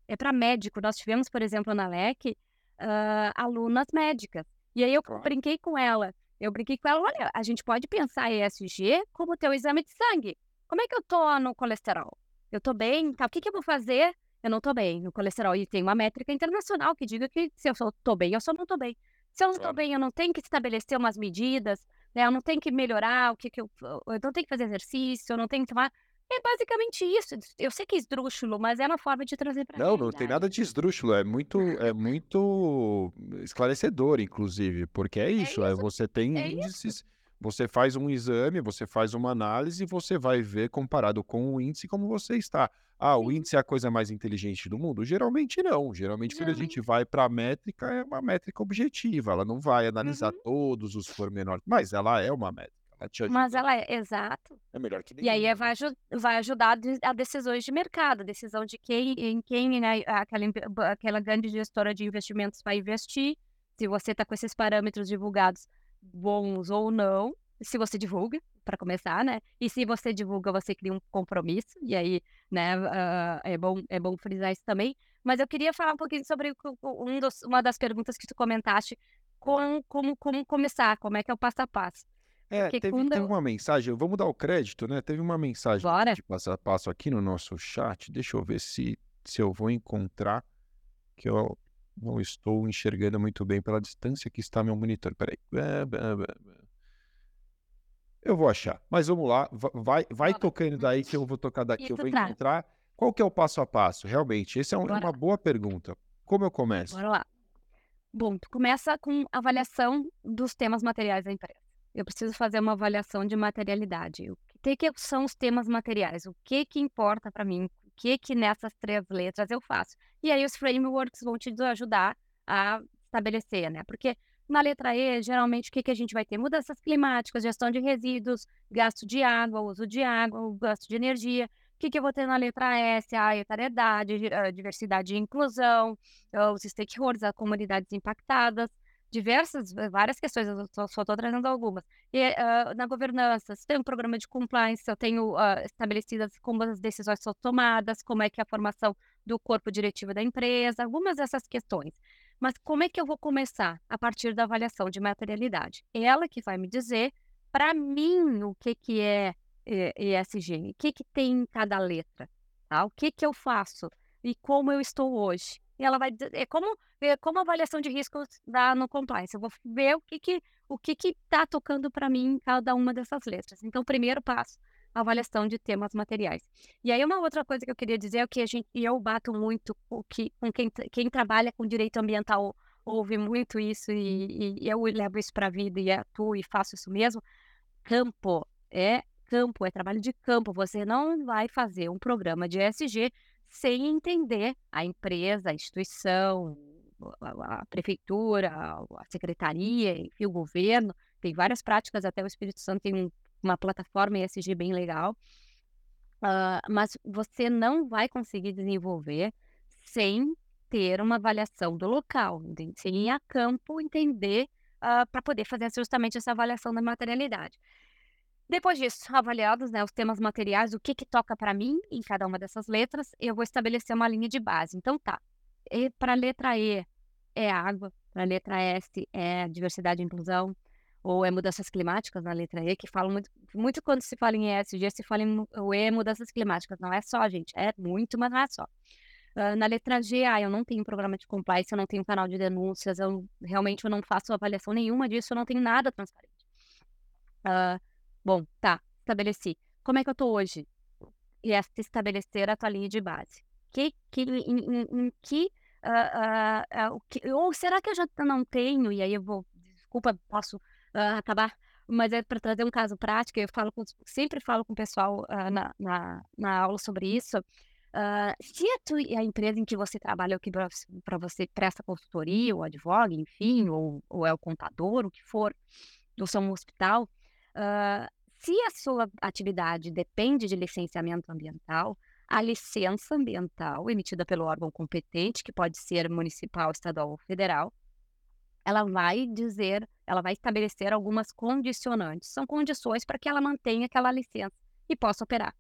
é para médico. Nós tivemos, por exemplo, na LEC, uh, alunas médicas. E aí eu claro. brinquei com ela. Eu brinquei com ela, olha, a gente pode pensar ESG como teu exame de sangue. Como é que eu tô no colesterol? Eu tô bem? Tá? O que, que eu vou fazer eu não estou bem no colesterol. E tem uma métrica internacional que diga que se eu estou bem, eu só não estou bem. Se eu não claro. bem, eu não tenho que estabelecer umas medidas, né? Eu não tenho que melhorar o que, que eu. Eu não tenho que fazer exercício, eu não tenho que tomar. É basicamente isso. Eu sei que é esdrúxulo, mas é uma forma de trazer para Não, não tem nada de esdrúxulo. É muito, é muito esclarecedor, inclusive, porque é, é isso. É, isso. é você tem é índices. Isso. Você faz um exame, você faz uma análise e você vai ver comparado com o índice como você está. Ah, o índice é a coisa mais inteligente do mundo? Geralmente não. Geralmente, quando a gente vai para a métrica, é uma métrica objetiva. Ela não vai analisar uhum. todos os pormenores, mas ela é uma métrica. Ela mas ela é, exato. É melhor que E aí é, vai, vai ajudar a decisões de mercado, a decisão de quem, em quem né, aquela, aquela grande gestora de investimentos vai investir, se você está com esses parâmetros divulgados bons ou não, se você divulga, para começar, né? E se você divulga, você cria um compromisso, e aí, né, uh, é, bom, é bom frisar isso também. Mas eu queria falar um pouquinho sobre um dos, uma das perguntas que tu comentaste, com, como, como começar, como é que é o passo a passo. É, teve, teve eu... uma mensagem, vamos dar o crédito, né? Teve uma mensagem Bora. de passo a passo aqui no nosso chat, deixa eu ver se, se eu vou encontrar, que eu não estou enxergando muito bem pela distância que está meu monitor. Peraí. Eu vou achar. Mas vamos lá. Vai, vai tocando daí que eu vou tocar daqui. Eu vou encontrar. Qual que é o passo a passo? Realmente, essa é, um, é uma boa pergunta. Como eu começo? Bora lá. Bom, tu começa com avaliação dos temas materiais da empresa. Eu preciso fazer uma avaliação de materialidade. O que, que são os temas materiais? O que que importa para mim? Que que nessas três letras eu faço? E aí os frameworks vão te ajudar a estabelecer, né? Porque na letra E, geralmente, o que, que a gente vai ter? Mudanças climáticas, gestão de resíduos, gasto de água, uso de água, gasto de energia. O que, que eu vou ter na letra S? A etariedade, a diversidade e inclusão, os stakeholders, as comunidades impactadas, diversas, várias questões, eu só estou trazendo algumas. E uh, na governança, se tem um programa de compliance, eu tenho uh, estabelecidas como as decisões são tomadas, como é que é a formação do corpo diretivo da empresa, algumas dessas questões. Mas como é que eu vou começar? A partir da avaliação de materialidade. Ela que vai me dizer, para mim, o que, que é ESG, o que, que tem em cada letra, tá? o que, que eu faço e como eu estou hoje. E ela vai é como, é como avaliação de riscos dá no compliance. Eu vou ver o que que o que está tocando para mim em cada uma dessas letras. Então, primeiro passo, avaliação de temas materiais. E aí uma outra coisa que eu queria dizer é que a gente, e eu bato muito com, que, com quem, quem trabalha com direito ambiental ouve muito isso e, e eu levo isso para a vida e atuo e faço isso mesmo. Campo é campo, é trabalho de campo. Você não vai fazer um programa de ESG sem entender a empresa, a instituição, a, prefeitura, a secretaria, enfim, o governo, tem várias práticas, até o Espírito Santo tem um, uma plataforma ESG bem legal. Uh, mas você não vai conseguir desenvolver sem ter uma avaliação do local, sem ir a campo entender uh, para poder fazer justamente essa avaliação da materialidade. Depois disso, avaliados né, os temas materiais, o que, que toca para mim em cada uma dessas letras, eu vou estabelecer uma linha de base. Então tá, para a letra E é água, para a letra S é diversidade e inclusão, ou é mudanças climáticas na letra E, que falam muito, muito quando se fala em ESG, se fala em o E, mudanças climáticas. Não é só, gente, é muito, mas não é só. Uh, na letra G, ah, eu não tenho programa de compliance, eu não tenho canal de denúncias, eu realmente eu não faço avaliação nenhuma disso, eu não tenho nada transparente. Uh, bom, tá, estabeleci. Como é que eu tô hoje? E é estabelecer a tua linha de base. Que, que, em, em, em que, uh, uh, que, Ou será que eu já não tenho? E aí eu vou, desculpa, posso acabar mas é para trazer um caso prático, eu falo com, sempre falo com o pessoal uh, na, na, na, aula sobre isso. Uh, se a, tu, a, empresa em que você trabalha, ou que para você presta consultoria, ou advoga, enfim, ou, ou, é o contador, o que for, ou são um hospital, uh, se a sua atividade depende de licenciamento ambiental, a licença ambiental emitida pelo órgão competente, que pode ser municipal, estadual ou federal, ela vai dizer, ela vai estabelecer algumas condicionantes. São condições para que ela mantenha aquela licença e possa operar.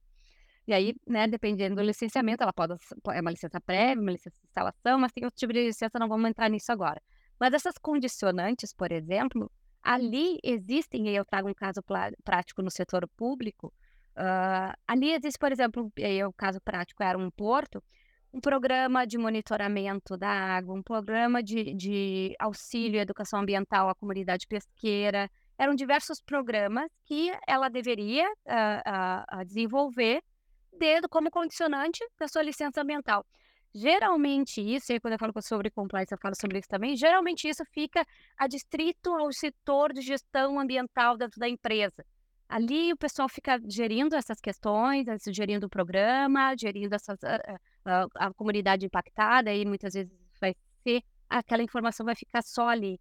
E aí, né, dependendo do licenciamento, ela pode é uma licença prévia, uma licença de instalação, mas tem outro tipo de licença, não vamos entrar nisso agora. Mas essas condicionantes, por exemplo, ali existem, e eu trago um caso prático no setor público, uh, ali existe, por exemplo, o caso prático era um porto, um programa de monitoramento da água, um programa de, de auxílio à educação ambiental à comunidade pesqueira. Eram diversos programas que ela deveria uh, uh, desenvolver dedo como condicionante da sua licença ambiental. Geralmente isso, e quando eu falo sobre compliance, eu falo sobre isso também, geralmente isso fica adstrito ao setor de gestão ambiental dentro da empresa. Ali o pessoal fica gerindo essas questões, gerindo o programa, gerindo essas, a, a, a comunidade impactada, e muitas vezes vai ser, aquela informação vai ficar só ali.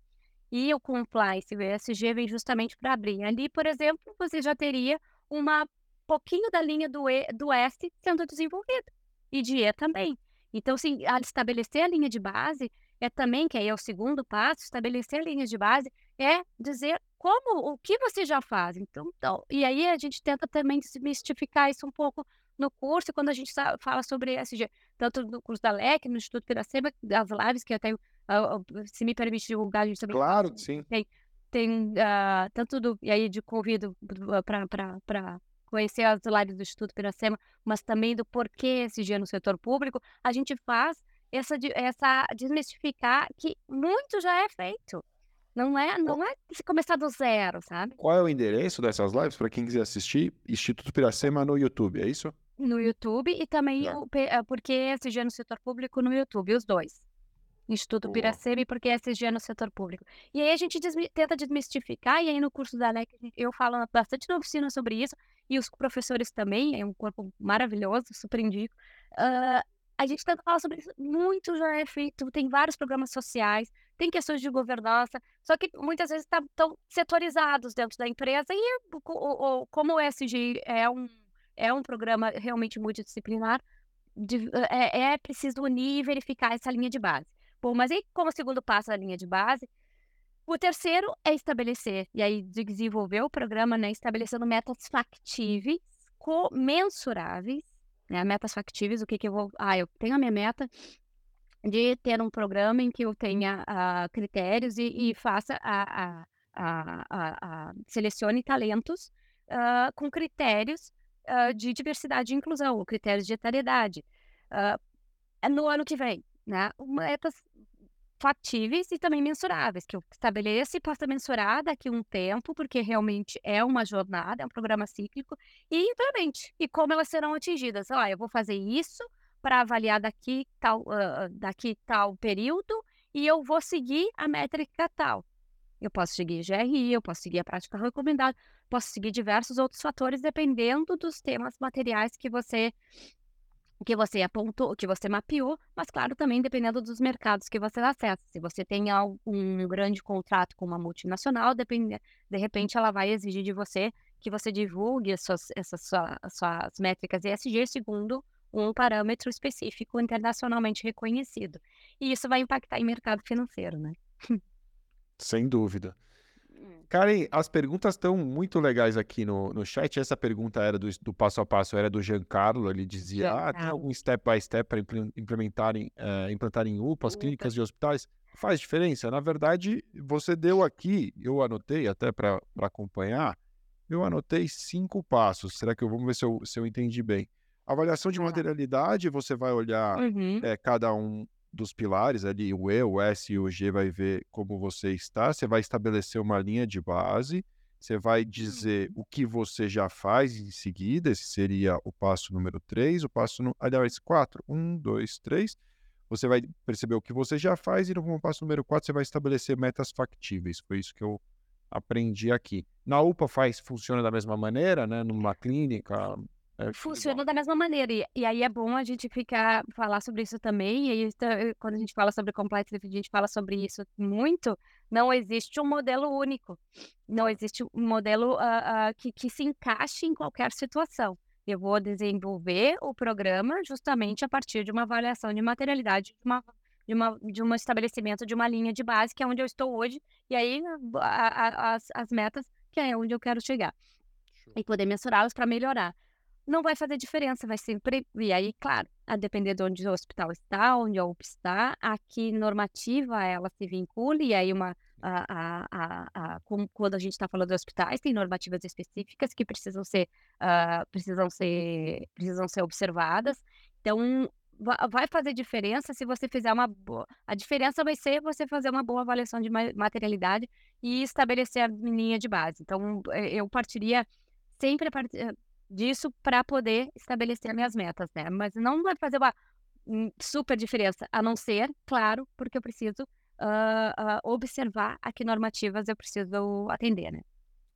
E o compliance, o ESG, vem justamente para abrir. Ali, por exemplo, você já teria uma pouquinho da linha do, e, do S sendo desenvolvida, e de E também. Então, assim, estabelecer a linha de base é também, que aí é o segundo passo, estabelecer linhas de base, é dizer como, o que você já faz. Então, então, e aí a gente tenta também desmistificar isso um pouco no curso, quando a gente fala sobre ESG, tanto no curso da LEC, no Instituto Piracema, das lives, que eu tenho, se me permite divulgar, a gente também Claro sim. Tem, tem uh, tanto do, e aí de convido para conhecer as lives do Instituto Piracema, mas também do porquê ESG no setor público, a gente faz essa, essa desmistificar que muito já é feito. Não é, não é se começar do zero, sabe? Qual é o endereço dessas lives para quem quiser assistir? Instituto Piracema no YouTube, é isso? No YouTube e também o, eh, porque SG no setor público no YouTube, os dois. Instituto Boa. Piracema e porque SG no setor público. E aí a gente desmi tenta desmistificar, e aí no curso da LEC eu falo bastante na oficina sobre isso, e os professores também, é um corpo maravilhoso, super indico. Uh, a gente tenta falar sobre isso, muito já é feito, tem vários programas sociais, tem questões de governança, só que muitas vezes estão tá, setorizados dentro da empresa e o, o, como o ESG é um, é um programa realmente multidisciplinar, de, é, é preciso unir e verificar essa linha de base. Bom, mas aí como segundo passo da linha de base, o terceiro é estabelecer, e aí desenvolver o programa, né, estabelecendo metas factíveis, mensuráveis, né, metas factíveis, o que que eu vou... Ah, eu tenho a minha meta de ter um programa em que eu tenha uh, critérios e, e faça a, a, a, a, selecione talentos uh, com critérios uh, de diversidade e inclusão, critérios de etariedade. no ano que vem, né? Metas factíveis e também mensuráveis, que eu estabeleça e possa mensurar daqui a um tempo, porque realmente é uma jornada, é um programa cíclico, e implemente. E como elas serão atingidas. Ah, eu vou fazer isso para avaliar daqui tal, uh, daqui tal período e eu vou seguir a métrica tal. Eu posso seguir GRI, eu posso seguir a prática recomendada, posso seguir diversos outros fatores dependendo dos temas materiais que você que você apontou, que você mapeou, mas claro, também dependendo dos mercados que você acessa. Se você tem algum grande contrato com uma multinacional, depende, de repente ela vai exigir de você que você divulgue suas, essas suas métricas ESG segundo um parâmetro específico internacionalmente reconhecido. E isso vai impactar em mercado financeiro, né? Sem dúvida. Karen, as perguntas estão muito legais aqui no, no chat. Essa pergunta era do, do passo a passo, era do Giancarlo. Ele dizia: Ah, tem algum step by step para implementarem, uh, implantarem UPAs, clínicas e hospitais? Faz diferença? Na verdade, você deu aqui, eu anotei até para acompanhar, eu anotei cinco passos. Será que eu vamos ver se eu, se eu entendi bem? Avaliação de materialidade, você vai olhar uhum. é, cada um dos pilares ali, o E, o S e o G vai ver como você está, você vai estabelecer uma linha de base, você vai dizer uhum. o que você já faz em seguida, esse seria o passo número 3, o passo, no... aliás, 4, 1, 2, 3, você vai perceber o que você já faz e no passo número 4 você vai estabelecer metas factíveis, foi isso que eu aprendi aqui. Na UPA faz, funciona da mesma maneira, né, numa clínica, é, Funciona da mesma maneira. E, e, aí é bom a gente ficar falar sobre isso também. E aí, quando a gente fala sobre compliance, a gente fala sobre isso muito. Não existe um modelo único. Não existe um modelo uh, uh, que, que se encaixe em qualquer situação. Eu vou desenvolver o programa justamente a partir de uma avaliação de materialidade, de uma de, uma, de um estabelecimento de uma linha de base, que é onde eu estou hoje, e aí a, a, as, as metas, que é onde eu quero chegar. E poder mensurá-las para melhorar não vai fazer diferença, vai sempre. E aí, claro, a depender de onde o hospital está, onde a UP está, a que normativa ela se vincule, e aí uma. A, a, a, a quando a gente está falando de hospitais, tem normativas específicas que precisam ser, uh, precisam ser, precisam ser observadas. Então, vai fazer diferença se você fizer uma boa. A diferença vai ser você fazer uma boa avaliação de materialidade e estabelecer a linha de base. Então, eu partiria sempre disso para poder estabelecer minhas metas, né? Mas não vai fazer uma hum, super diferença, a não ser, claro, porque eu preciso uh, uh, observar a que normativas eu preciso atender, né?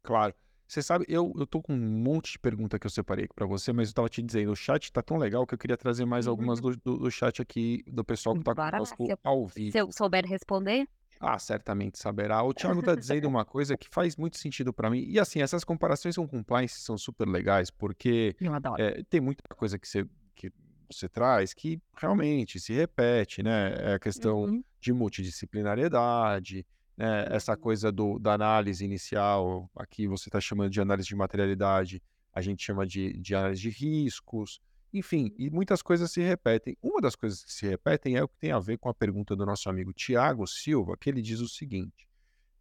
Claro. Você sabe, eu, eu tô com um monte de pergunta que eu separei aqui para você, mas eu tava te dizendo, o chat tá tão legal que eu queria trazer mais algumas uhum. do, do, do chat aqui do pessoal que tá Bora conosco se eu, ao vivo. Se eu souber responder. Ah, certamente saberá. O Thiago está dizendo uma coisa que faz muito sentido para mim. E assim, essas comparações com compliance são super legais, porque é, tem muita coisa que você, que você traz que realmente se repete, né? É a questão uhum. de multidisciplinariedade, né? Essa uhum. coisa do, da análise inicial, aqui você está chamando de análise de materialidade, a gente chama de, de análise de riscos. Enfim, e muitas coisas se repetem. Uma das coisas que se repetem é o que tem a ver com a pergunta do nosso amigo Tiago Silva, que ele diz o seguinte: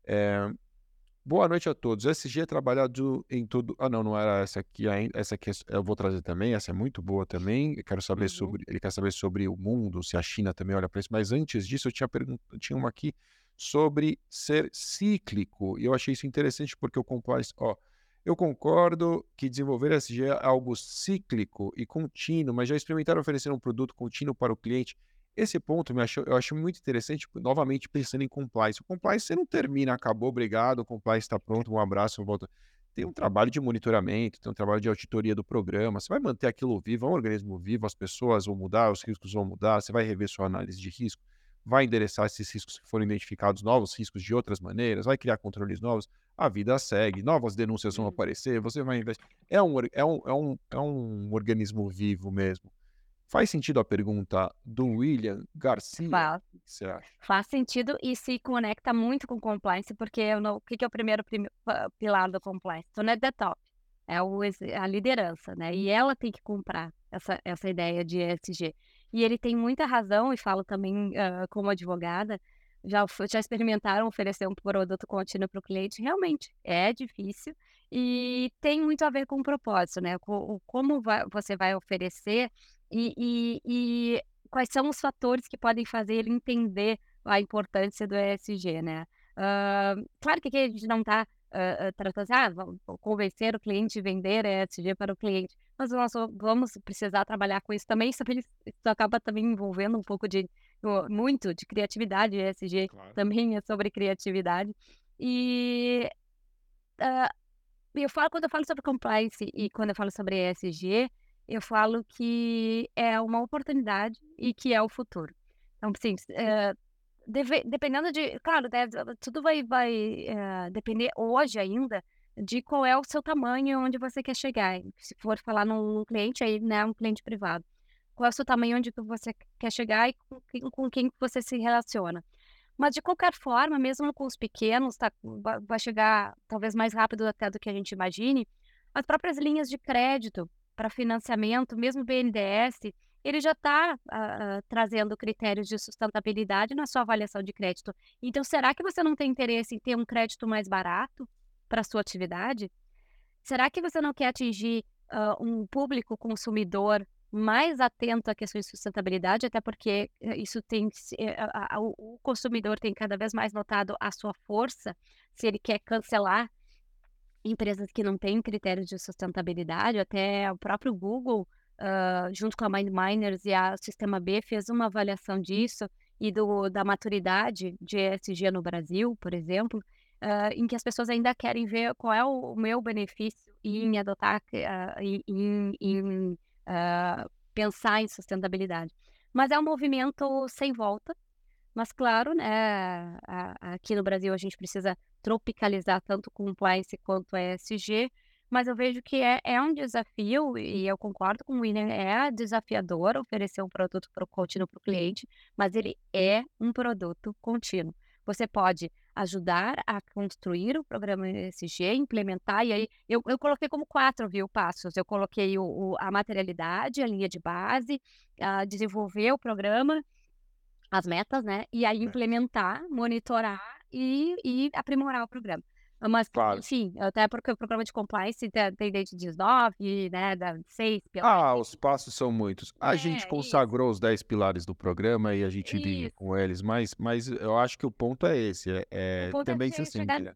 é, Boa noite a todos. SG é trabalhado em todo. Ah, não, não era essa aqui ainda. Essa aqui eu vou trazer também. Essa é muito boa também. Eu quero saber uhum. sobre. Ele quer saber sobre o mundo, se a China também olha para isso. Mas antes disso, eu tinha, pergunt... tinha uma aqui sobre ser cíclico. E eu achei isso interessante porque o compliance. Ó, eu concordo que desenvolver SG é algo cíclico e contínuo, mas já experimentaram oferecer um produto contínuo para o cliente? Esse ponto me eu acho muito interessante, novamente pensando em compliance. O compliance você não termina, acabou, obrigado, o compliance está pronto, um abraço, volta. Tem um trabalho de monitoramento, tem um trabalho de auditoria do programa. Você vai manter aquilo vivo, é um organismo vivo, as pessoas vão mudar, os riscos vão mudar, você vai rever sua análise de risco, vai endereçar esses riscos que foram identificados, novos riscos de outras maneiras, vai criar controles novos a vida segue, novas denúncias vão aparecer, você vai investir. É um, é um, é um, é um organismo vivo mesmo. Faz sentido a pergunta do William Garcia? Faz. O que você acha? Faz sentido e se conecta muito com compliance, porque não, o que, é o primeiro prim, pilar do compliance? Então, não é the top, é o, a liderança, né? E ela tem que comprar essa, essa ideia de ESG. E ele tem muita razão, e falo também uh, como advogada, já, já experimentaram oferecer um produto contínuo para o cliente, realmente é difícil e tem muito a ver com o propósito, né? Com, como vai, você vai oferecer e, e, e, quais são os fatores que podem fazer ele entender a importância do ESG, né? Uh, claro que aqui a gente não está uh, tratando assim, ah, vamos convencer o cliente a vender ESG para o cliente, mas nós vamos precisar trabalhar com isso também, isso, isso acaba também envolvendo um pouco de muito de criatividade, ESG claro. também é sobre criatividade. E uh, eu falo, quando eu falo sobre compliance e quando eu falo sobre ESG, eu falo que é uma oportunidade e que é o futuro. Então, assim, é, deve, dependendo de. Claro, né, tudo vai, vai é, depender hoje ainda de qual é o seu tamanho onde você quer chegar. Se for falar num cliente, aí, né, um cliente privado. Qual é o seu tamanho, onde você quer chegar e com, com quem você se relaciona. Mas, de qualquer forma, mesmo com os pequenos, tá, vai chegar talvez mais rápido até do que a gente imagine, as próprias linhas de crédito para financiamento, mesmo BNDES, ele já está uh, uh, trazendo critérios de sustentabilidade na sua avaliação de crédito. Então, será que você não tem interesse em ter um crédito mais barato para a sua atividade? Será que você não quer atingir uh, um público consumidor mais atento à questão de sustentabilidade, até porque eh, isso tem eh, o consumidor tem cada vez mais notado a sua força se ele quer cancelar empresas que não têm critérios de sustentabilidade, até o próprio Google, uh, junto com a MindMiners e a Sistema B, fez uma avaliação disso e do, da maturidade de ESG no Brasil, por exemplo, uh, em que as pessoas ainda querem ver qual é o, o meu benefício em adotar, uh, em, em uh, pensar em sustentabilidade. Mas é um movimento sem volta. Mas, claro, né, aqui no Brasil a gente precisa tropicalizar tanto compliance quanto ESG, mas eu vejo que é, é um desafio, e eu concordo com o William, é desafiador oferecer um produto pro, contínuo para o cliente, mas ele é um produto contínuo. Você pode ajudar a construir o programa ESG, implementar, e aí eu, eu coloquei como quatro, viu, passos. Eu coloquei o, o, a materialidade, a linha de base, a desenvolver o programa, as metas, né? E aí implementar, monitorar e, e aprimorar o programa. Mas, Claro. enfim, até porque o programa de compliance tem, desde 19, né, da 6 Ah, os passos são muitos. A gente É, isso, consagrou os 10 pilares do programa e a gente linha isso. com eles, mas, mas eu acho que o ponto é esse, é, O é é também chegar simples. né?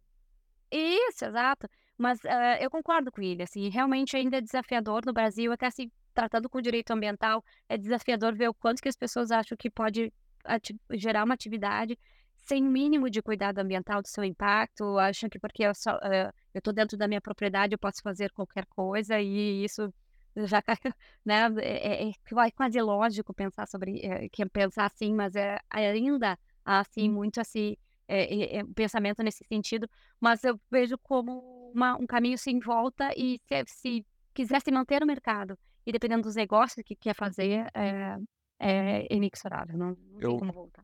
Isso, exato. Mas eh, eu concordo com ele, assim, realmente ainda é desafiador no Brasil, até se tratando com direito ambiental, é desafiador ver o quanto que as pessoas acham que pode gerar uma atividade sem mínimo de cuidado ambiental do seu impacto, acham que porque eu só, eh, estou dentro da minha propriedade eu posso fazer qualquer coisa e isso já né, é, é, é qua- quase lógico pensar sobre, eh, que pensar assim, mas é ainda assim muito assim, é, é, é, pensamento nesse sentido mas eu vejo como uma um caminho sem volta e se se quiser se manter no mercado e dependendo dos negócios que quer fazer, é é inexorável, não não tem Eu, como voltar.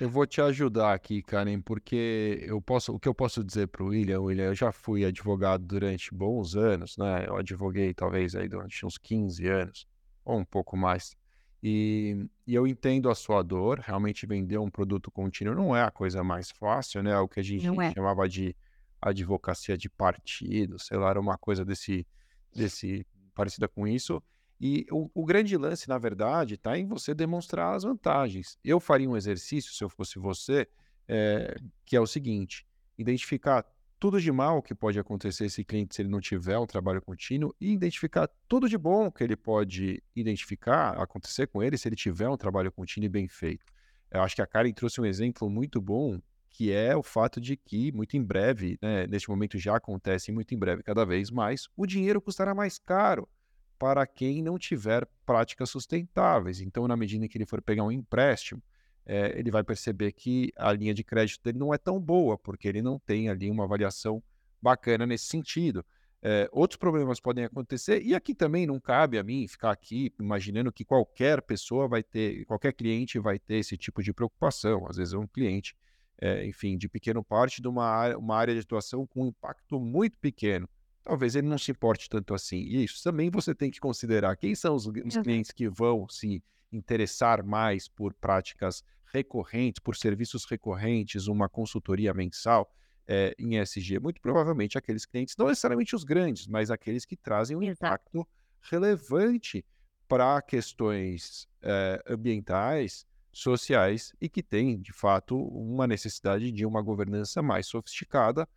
Eu vou te ajudar aqui, Karen, porque eu posso, o que eu posso dizer para o William, William, eu já fui advogado durante bons anos, né? Eu advoguei talvez aí durante uns 15 anos, ou um pouco mais. E, e eu entendo a sua dor, realmente vender um produto contínuo não é a coisa mais fácil, né? É O que a gente é. chamava de advocacia de partido, sei lá, era uma coisa desse, desse parecida com isso. E o, o grande lance, na verdade, está em você demonstrar as vantagens. Eu faria um exercício, se eu fosse você, eh, que é o seguinte: identificar tudo de mal que pode acontecer esse cliente se ele não tiver um trabalho contínuo e identificar tudo de bom que ele pode identificar, acontecer com ele se ele tiver um trabalho contínuo e bem feito. Eu acho que a Karen trouxe um exemplo muito bom, que é o fato de que, muito em breve, né, neste momento já acontece, muito em breve, cada vez mais, o dinheiro custará mais caro para quem não tiver práticas sustentáveis. Então, na medida em que ele for pegar um empréstimo, eh, ele vai perceber que a linha de crédito dele não é tão boa, porque ele não tem ali uma avaliação bacana nesse sentido. Eh, outros problemas podem acontecer, e aqui também não cabe a mim ficar aqui imaginando que qualquer pessoa vai ter, qualquer cliente vai ter esse tipo de preocupação. Às vezes é um cliente, eh, enfim, de pequeno parte de uma área, uma área de atuação com um impacto muito pequeno. Talvez ele não se importe tanto assim. E isso também você tem que considerar. Quem são os, os clientes que vão se interessar mais por práticas recorrentes, por serviços recorrentes, uma consultoria mensal eh, em ESG? Muito provavelmente aqueles clientes, não necessariamente os grandes, mas aqueles que trazem um impacto relevante para questões eh, ambientais, sociais e que têm, de fato, uma necessidade de uma governança mais sofisticada.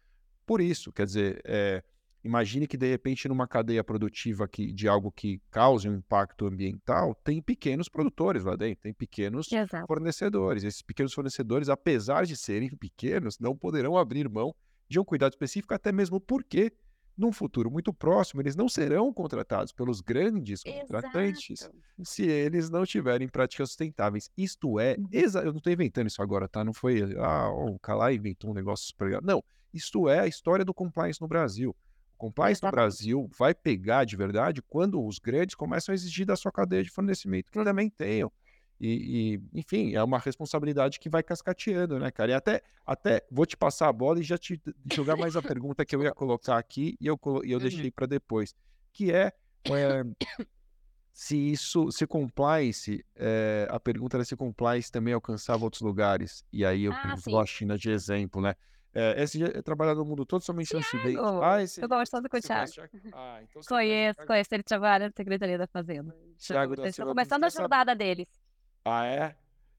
Por isso, quer dizer, eh, imagine que de repente numa cadeia produtiva que, de algo que cause um impacto ambiental, tem pequenos produtores lá dentro, tem pequenos Exato. fornecedores. Esses pequenos fornecedores, apesar de serem pequenos, não poderão abrir mão de um cuidado específico, até mesmo porque num futuro muito próximo, eles não serão contratados pelos grandes contratantes Exato. se eles não tiverem práticas sustentáveis. Isto é, Uhum. eu não estou inventando isso agora, tá? Não foi, ah, o Calai inventou um negócio super legal. Não, isto é a história do compliance no Brasil. O compliance Exatamente. Brasil vai pegar de verdade quando os grandes começam a exigir da sua cadeia de fornecimento que também tenham. E, e, enfim, é uma responsabilidade que vai cascateando, né, cara? E até, até vou te passar a bola e já te jogar mais a pergunta que eu ia colocar aqui e eu, e eu Uhum. deixei para depois, que é, é, se isso, se compliance, é, a pergunta era se compliance também alcançava outros lugares. E aí eu Ah, sim. a China de exemplo, né? É, esse é trabalhado no mundo todo, mencionando Acidente. Thiago! Ah, esse Eu gosto tanto com o Thiago? Ah, então Conheço, Thiago- conheço. Ele trabalha na Secretaria da Fazenda. Thiago Eles Silva estão começando a jornada deles. Ah, é?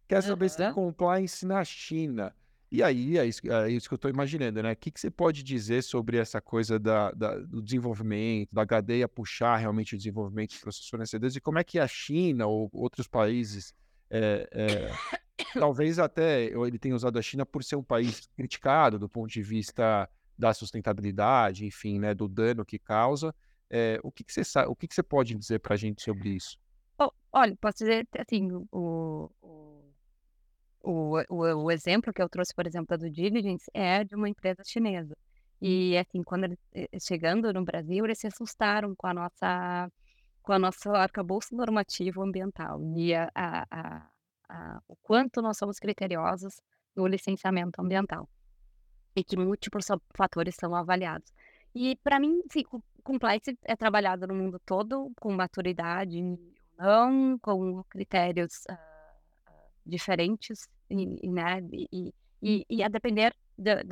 Quer saber se tem compliance na China. E aí, é isso, é isso que eu estou imaginando, né? O que, que você pode dizer sobre essa coisa da, da- do desenvolvimento, da cadeia puxar realmente o desenvolvimento para os seus fornecedores e como é que a China ou outros países, é, é, talvez até ele tenha usado a China por ser um país criticado do ponto de vista da sustentabilidade, enfim, né, do dano que causa. É, o que, que você sabe, o que, que você pode dizer para a gente sobre isso? Ó, olha, posso dizer assim, o, o, o, o, exemplo que eu trouxe, por exemplo, da due diligence é de uma empresa chinesa. E assim, quando eles eh, chegando no Brasil, eles se assustaram com a nossa com a nosso arcabouço normativo ambiental e a, a, a, a- o quanto nós somos criteriosos no licenciamento ambiental e que múltiplos fa- fatores são avaliados. E para mim, sim, com- compliance é trabalhado no mundo todo com maturidade não, com critérios ah, ah, diferentes, e, né, e, e- e, a depender da-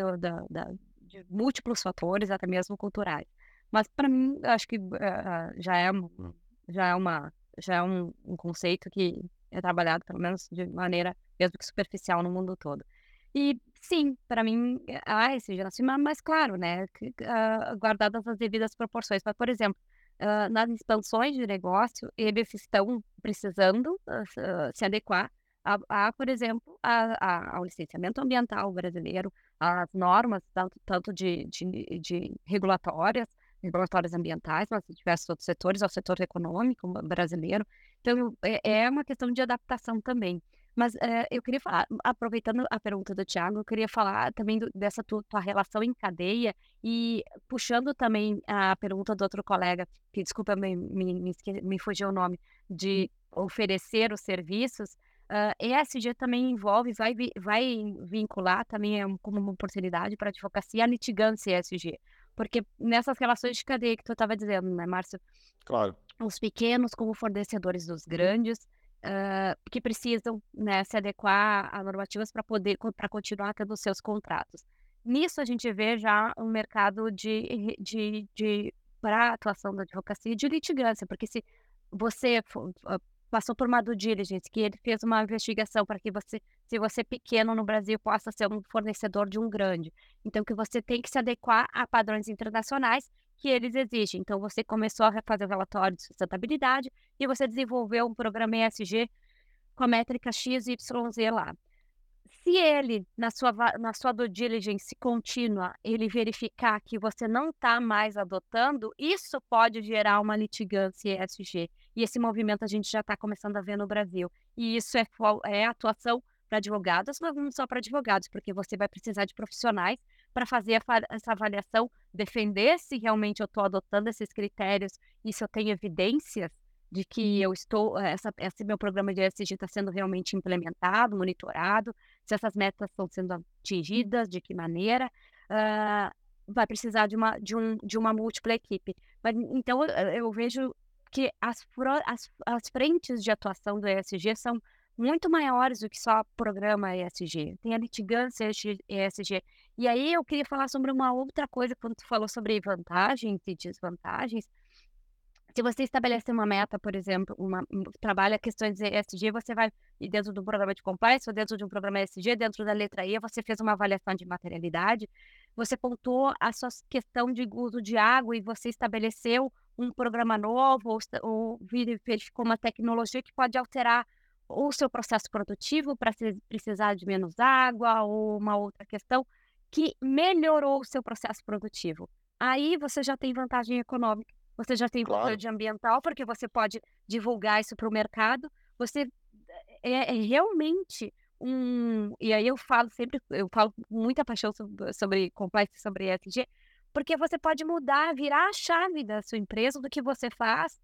de múltiplos fatores, até mesmo culturais. Mas para mim, acho que ah, ah, já é, um- já é uma já é um, um conceito que é trabalhado pelo menos de maneira mesmo que superficial no mundo todo. E sim, para mim há esse genocídio, mas claro, né, que, ah, guardadas as devidas proporções. Mas, por exemplo, ah, nas expansões de negócio, eles estão precisando ah, se ah, adequar a, a, por exemplo, a- a- ao licenciamento ambiental brasileiro, às normas, tanto, tanto de, de, de regulatórias, regulatórias ambientais, mas diversos outros setores, ao setor econômico brasileiro. Então, é, é uma questão de adaptação também. Mas eh, eu queria falar, aproveitando a pergunta do Thiago, eu queria falar também do- dessa tua, tua relação em cadeia e puxando também a pergunta do outro colega, que desculpa, me, me, me, fugiu o nome, de oferecer os serviços. ah, ESG também envolve, vai, vai vincular também é como uma oportunidade para a advocacia a litigância ESG. Porque nessas relações de cadeia que tu estava dizendo, né, Márcio? Claro. Os pequenos como fornecedores dos grandes, ah, que precisam né, se adequar a normativas para poder para continuar tendo seus contratos. Nisso a gente vê já um mercado de, de, de para atuação da advocacia e de litigância, porque se você ah, passou por uma due diligence, que ele fez uma investigação para que você, se você é pequeno no Brasil, possa ser um fornecedor de um grande. Então, que você tem que se adequar a padrões internacionais que eles exigem. Então, você começou a fazer o relatório de sustentabilidade e você desenvolveu um programa ESG com a métrica X, Y, Z lá. Se ele, na sua, na sua due diligence contínua, ele verificar que você não está mais adotando, isso pode gerar uma litigância ESG. E esse movimento a gente já está começando a ver no Brasil. E isso é, é atuação para advogados, mas não só para advogados, porque você vai precisar de profissionais para fazer essa avaliação, defender se realmente eu estou adotando esses critérios e se eu tenho evidências de que eu estou, eh, essa, esse meu programa de ESG está sendo realmente implementado, monitorado, se essas metas estão sendo atingidas, de que maneira, ah, vai precisar de uma, de, um, de uma múltipla equipe. Mas, então, eu, eu vejo que as, as, as frentes de atuação do ESG são muito maiores do que só programa ESG. Tem a litigância ESG. E aí eu queria falar sobre uma outra coisa, quando tu falou sobre vantagens e desvantagens, se você estabelecer uma meta, por exemplo, uma, um- trabalha questões de ESG, você vai, dentro do programa de compliance, ou dentro de um programa ESG, dentro da letra E, você fez uma avaliação de materialidade, você pontuou a sua questão de uso de água e você estabeleceu um programa novo, ou, ou verificou uma tecnologia que pode alterar o seu processo produtivo para precisar de menos água, ou uma outra questão que melhorou o seu processo produtivo. aí você já tem vantagem econômica, você já tem Claro. vantagem ambiental, porque você pode divulgar isso para o mercado. Você é, é realmente um. E aí eu falo sempre, eu falo com muita paixão sobre, sobre compliance, sobre ESG, porque você pode mudar, virar a chave da sua empresa, do que você faz,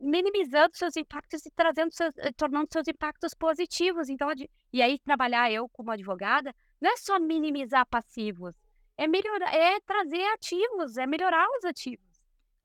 minimizando seus impactos e trazendo seus, eh, tornando seus impactos positivos. Então, e aí trabalhar eu como advogada não é só minimizar passivos, é melhorar, é trazer ativos, é melhorar os ativos.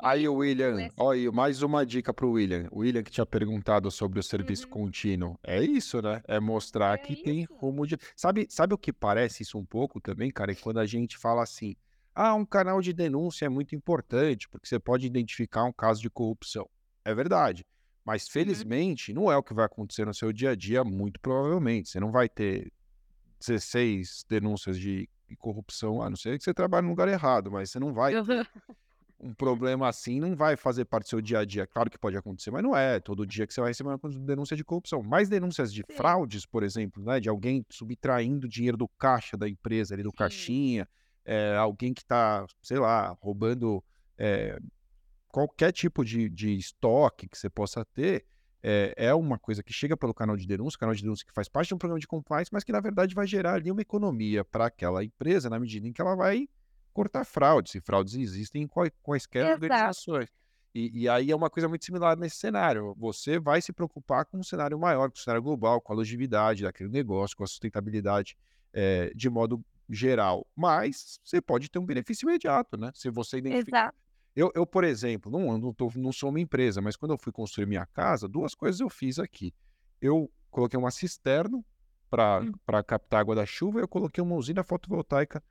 Aí, William, ESG. olha, mais uma dica para o William. O William que tinha perguntado sobre o serviço Uhum. contínuo. É isso, né? É mostrar É que tem isso. rumo de. Sabe, sabe o que parece isso um pouco também, cara? É quando a gente fala assim: ah, um canal de denúncia é muito importante, porque você pode identificar um caso de corrupção. É verdade. Mas, Uhum. felizmente, não é o que vai acontecer no seu dia a dia, muito provavelmente. Você não vai ter 16 denúncias de corrupção, a não ser que você trabalhe no lugar errado, mas você não vai um problema assim não vai fazer parte do seu dia a dia. Claro que pode acontecer, mas não é todo dia que você vai receber uma denúncia de corrupção. Mais denúncias de Sim. fraudes, por exemplo, né? De alguém subtraindo dinheiro do caixa da empresa, ali do Sim. caixinha, é, alguém que está, sei lá, roubando é, qualquer tipo de, de estoque que você possa ter. É, é uma coisa que chega pelo canal de denúncia, canal de denúncia que faz parte de um programa de compliance, mas que na verdade vai gerar ali uma economia para aquela empresa na medida em que ela vai cortar fraudes, e fraudes existem em quai- quaisquer Exato. organizações. E, e aí é uma coisa muito similar nesse cenário. Você vai se preocupar com um cenário maior, com o cenário global, com a longevidade daquele negócio, com a sustentabilidade eh, de modo geral. Mas você pode ter um benefício imediato, né? Se você identificar. Exato. Eu, eu, por exemplo, não, não, tô- não sou uma empresa, mas quando eu fui construir minha casa, duas coisas eu fiz aqui. Eu coloquei uma cisterna para Hum. captar água da chuva e eu coloquei uma usina fotovoltaica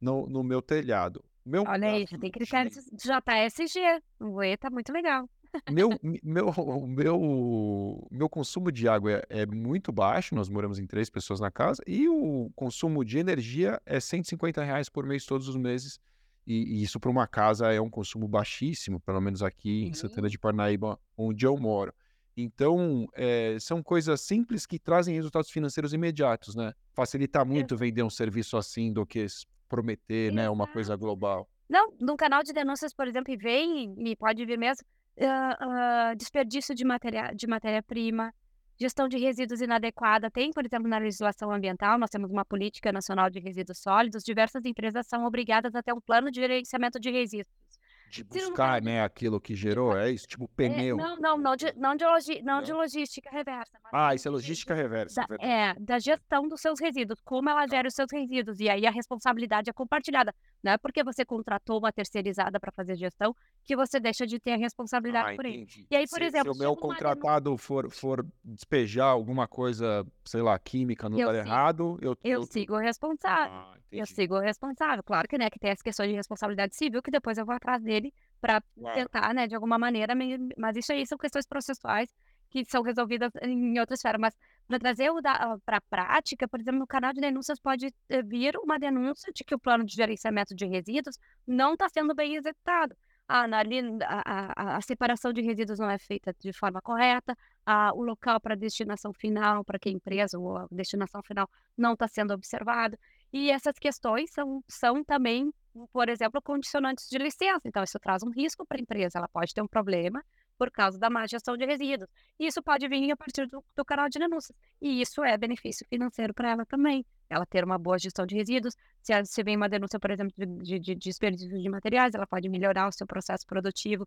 no, no meu telhado. Meu Olha aí, já tem critérios de JSG. O tá muito legal. meu, meu, meu, meu consumo de água é, é muito baixo, nós moramos em três pessoas na casa, e o consumo de energia é 150 reais por mês todos os meses, e, e isso para uma casa é um consumo baixíssimo, pelo menos aqui em Santana de Parnaíba, onde eu moro. Então, é, são coisas simples que trazem resultados financeiros imediatos, né? Facilita muito Exato. vender um serviço assim do que prometer, né, uma coisa global. Não, num canal de denúncias, por exemplo, e vem, e pode vir mesmo, ah, ah, desperdício de matéria, de matéria-prima, gestão de resíduos inadequada. Tem, por exemplo, na legislação ambiental, nós temos uma política nacional de resíduos sólidos, diversas empresas são obrigadas a ter um plano de gerenciamento de resíduos. De Se buscar, de, né, aquilo que gerou, é isso? Tipo é, pneu. não, não, não de, não de, logi, não de Não? logística reversa, Ah, isso é logística reversa, da, verdade. é, da gestão dos seus resíduos, como ela Tá. gera os seus resíduos. E aí a responsabilidade é compartilhada. Não é porque você contratou uma terceirizada para fazer gestão que você deixa de ter a responsabilidade Ah, por entendi. E aí, por Se, se exemplo, o meu uma contratado for, for despejar alguma coisa, sei lá, química no lugar sigo, errado, eu, eu eu... sigo responsável. Ah, Eu sigo responsável. Claro que, né, que tem as questões de responsabilidade civil, que depois eu vou atrás dele para Claro. tentar, né, de alguma maneira, mas isso aí são questões processuais que são resolvidas em outra esfera. Mas para trazer para a prática, por exemplo, no canal de denúncias pode eh, vir uma denúncia de que o plano de gerenciamento de resíduos não está sendo bem executado. Ah, a, a- a separação de resíduos não é feita de forma correta, ah, o local para destinação final, para que a empresa ou a destinação final não está sendo observado. E essas questões são, são também, por exemplo, condicionantes de licença. Então, isso traz um risco para a empresa. Ela pode ter um problema por causa da má gestão de resíduos. E isso pode vir a partir do, do canal de denúncias. E isso é benefício financeiro para ela também. Ela ter uma boa gestão de resíduos. Se, se vem uma denúncia, por exemplo, de, de, de desperdício de materiais, ela pode melhorar o seu processo produtivo,